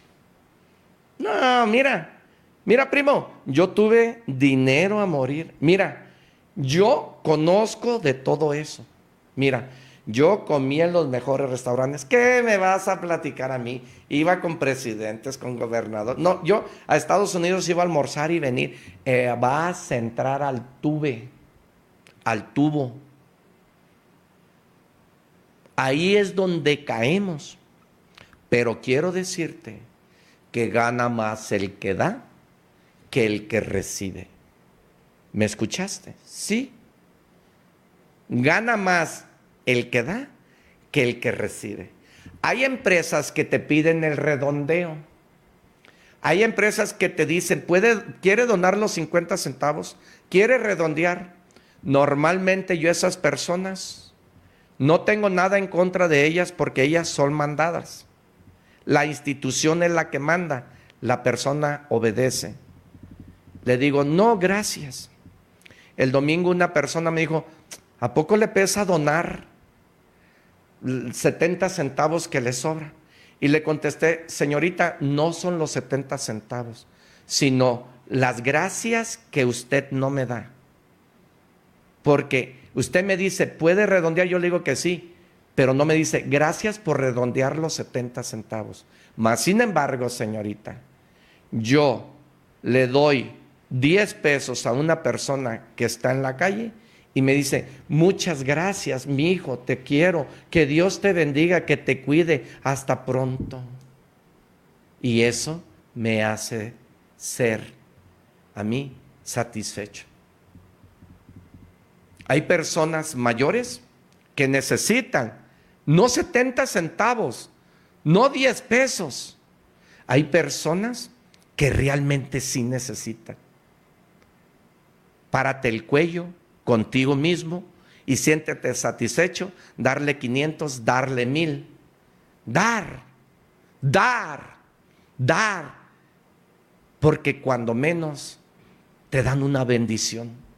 Speaker 3: No, mira, mira primo, yo tuve dinero a morir. Mira, yo conozco de todo eso. Mira, Yo comí en los mejores restaurantes. ¿Qué me vas a platicar a mí? Iba con presidentes, con gobernadores. No, yo a Estados Unidos iba a almorzar y venir. Eh, vas a entrar al tube, al tubo. Ahí es donde caemos. Pero quiero decirte que gana más el que da que el que recibe. ¿Me escuchaste? Sí. Gana más el que da que el que recibe. Hay empresas que te piden el redondeo. Hay empresas que te dicen, ¿puede, ¿quiere donar los 50 centavos? ¿Quiere redondear? Normalmente yo esas personas no tengo nada en contra de ellas porque ellas son mandadas. La institución es la que manda, la persona obedece. Le digo, no, gracias. El domingo una persona me dijo, ¿a poco le pesa donar 70 centavos que le sobra? Y le contesté, señorita, no son los 70 centavos, sino las gracias que usted no me da. Porque usted me dice, ¿puede redondear? Yo le digo que sí, pero no me dice, gracias por redondear los 70 centavos. Mas, sin embargo, señorita, yo le doy 10 pesos a una persona que está en la calle y me dice, muchas gracias, mi hijo, te quiero, que Dios te bendiga, que te cuide, hasta pronto. Y eso me hace ser a mí satisfecho. Hay personas mayores que necesitan no 70 centavos, no 10 pesos. Hay personas que realmente sí necesitan. Párate el cuello contigo mismo y siéntete satisfecho, darle 500, darle mil. Dar, dar, dar. Porque cuando menos te dan una bendición.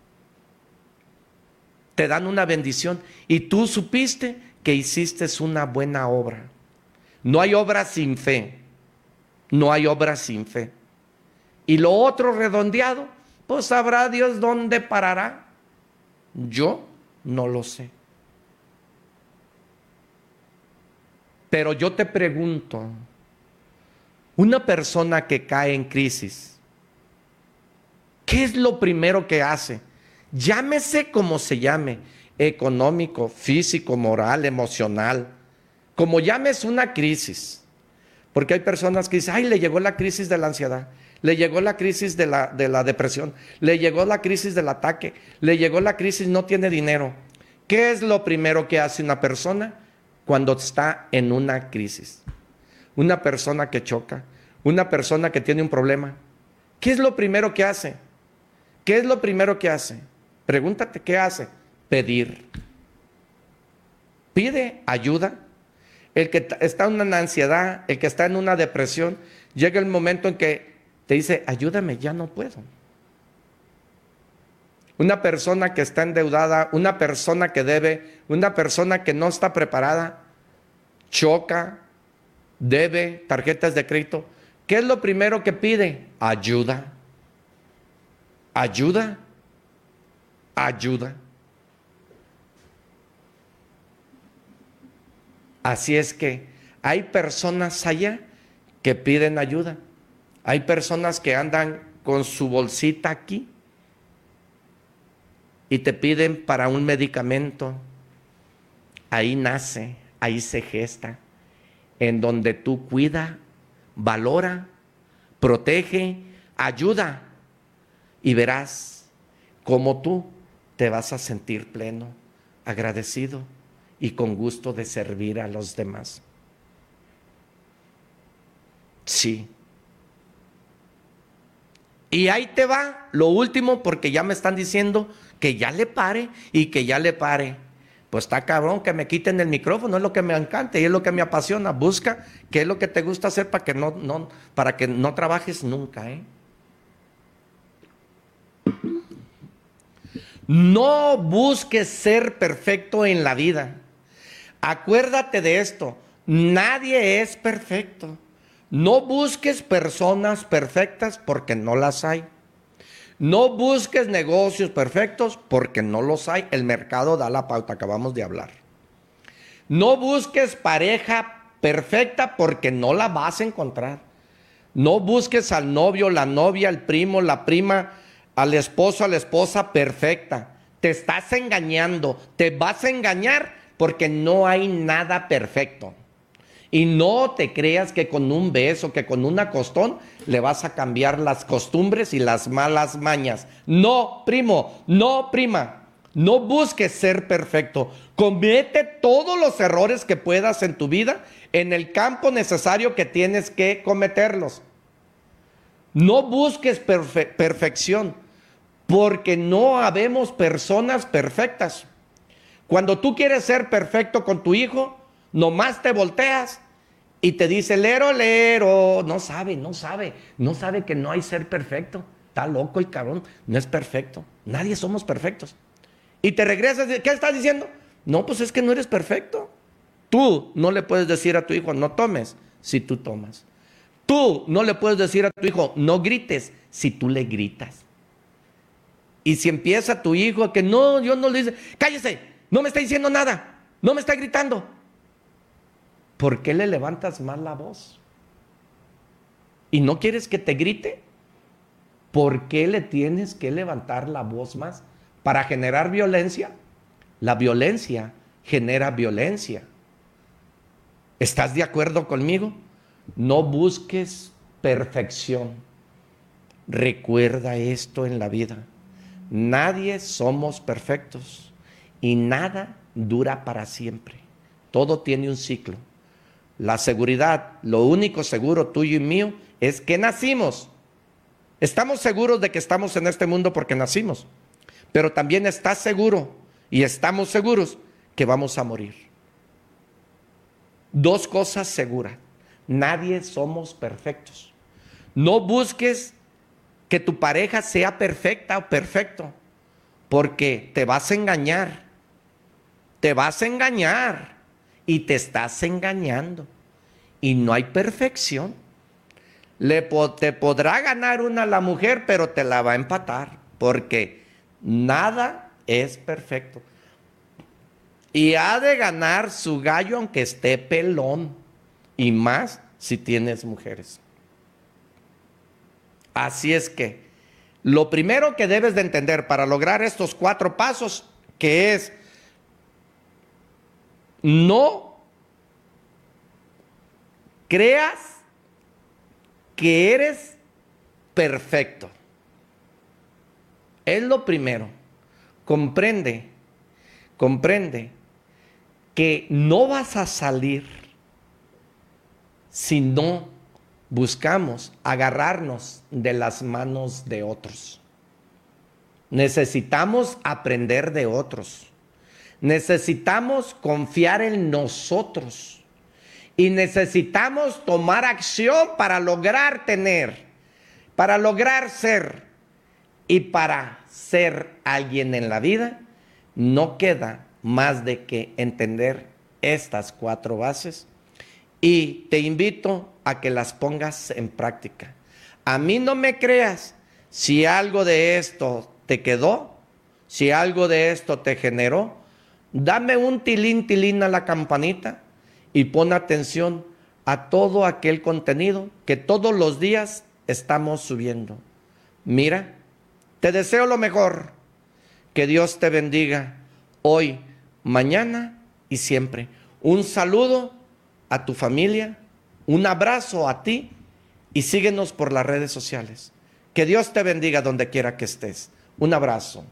Speaker 3: Te dan una bendición y tú supiste que hiciste una buena obra. No hay obra sin fe. No hay obra sin fe. Y lo otro redondeado, pues sabrá Dios dónde parará. Yo no lo sé. Pero yo te pregunto, una persona que cae en crisis, ¿qué es lo primero que hace? Llámese como se llame, económico, físico, moral, emocional, como llames una crisis. Porque hay personas que dicen, ay, le llegó la crisis de la ansiedad, le llegó la crisis de la, de la depresión, le llegó la crisis del ataque, le llegó la crisis, no tiene dinero. ¿Qué es lo primero que hace una persona cuando está en una crisis? Una persona que choca, una persona que tiene un problema. ¿Qué es lo primero que hace? ¿Qué es lo primero que hace? Pregúntate, ¿qué hace? Pedir. Pide ayuda. El que está en una ansiedad, el que está en una depresión, llega el momento en que te dice, ayúdame, ya no puedo. Una persona que está endeudada, una persona que debe, una persona que no está preparada, choca, debe tarjetas de crédito. ¿Qué es lo primero que pide? Ayuda. Ayuda. Ayuda. Así es que hay personas allá que piden ayuda. Hay personas que andan con su bolsita aquí y te piden para un medicamento. Ahí nace, ahí se gesta, en donde tú cuida, valora, protege, ayuda y verás cómo tú te vas a sentir pleno, agradecido y con gusto de servir a los demás. Sí. Y ahí te va lo último porque ya me están diciendo que ya le pare y que ya le pare. Pues está cabrón que me quiten el micrófono, es lo que me encanta y es lo que me apasiona. Busca qué es lo que te gusta hacer para que no, no, para que no trabajes nunca. ¿eh? No busques ser perfecto en la vida. Acuérdate de esto, nadie es perfecto. No busques personas perfectas porque no las hay. No busques negocios perfectos porque no los hay. El mercado da la pauta, acabamos de hablar. No busques pareja perfecta porque no la vas a encontrar. No busques al novio, la novia, el primo, la prima, al esposo, a la esposa perfecta. Te estás engañando, te vas a engañar porque no hay nada perfecto. Y no te creas que con un beso, que con un acostón le vas a cambiar las costumbres y las malas mañas. No, primo, no, prima. No busques ser perfecto. Comete todos los errores que puedas en tu vida en el campo necesario que tienes que cometerlos. No busques perfección, porque no habemos personas perfectas. Cuando tú quieres ser perfecto con tu hijo, nomás te volteas y te dice, lero, lero. No sabe, no sabe, no sabe que no hay ser perfecto. Está loco el cabrón, no es perfecto. Nadie somos perfectos. Y te regresas, ¿qué estás diciendo? No, pues es que no eres perfecto. Tú no le puedes decir a tu hijo, no tomes, si tú tomas. Tú no le puedes decir a tu hijo, no grites, si tú le gritas. Y si empieza tu hijo que no, yo no le dice, cállese, no me está diciendo nada, no me está gritando. ¿Por qué le levantas más la voz? ¿Y no quieres que te grite? ¿Por qué le tienes que levantar la voz más? ¿Para generar violencia? La violencia genera violencia. ¿Estás de acuerdo conmigo? No busques perfección. Recuerda esto en la vida. Nadie somos perfectos y nada dura para siempre. Todo tiene un ciclo. La seguridad, lo único seguro tuyo y mío es que nacimos. Estamos seguros de que estamos en este mundo porque nacimos, pero también estás seguro y estamos seguros que vamos a morir. Dos cosas seguras. Nadie somos perfectos. No busques que tu pareja sea perfecta o perfecto, porque te vas a engañar. Te vas a engañar y te estás engañando. Y no hay perfección. Le te podrá ganar una la mujer, pero te la va a empatar, porque nada es perfecto. Y ha de ganar su gallo aunque esté pelón, y más si tienes mujeres. Así es que lo primero que debes de entender para lograr estos cuatro pasos, que es no creas que eres perfecto. Es lo primero. Comprende, comprende que no vas a salir si no buscamos agarrarnos de las manos de otros. Necesitamos aprender de otros. Necesitamos confiar en nosotros. Y necesitamos tomar acción para lograr tener, para lograr ser. Y para ser alguien en la vida, no queda más de que entender estas cuatro bases. Y te invito a que las pongas en práctica. A mí no me creas si algo de esto te quedó, si algo de esto te generó, dame un tilín, tilín a la campanita y pon atención a todo aquel contenido que todos los días estamos subiendo. Mira, te deseo lo mejor. Que Dios te bendiga hoy, mañana y siempre. Un saludo a tu familia, un abrazo a ti y síguenos por las redes sociales. Que Dios te bendiga donde quiera que estés. Un abrazo.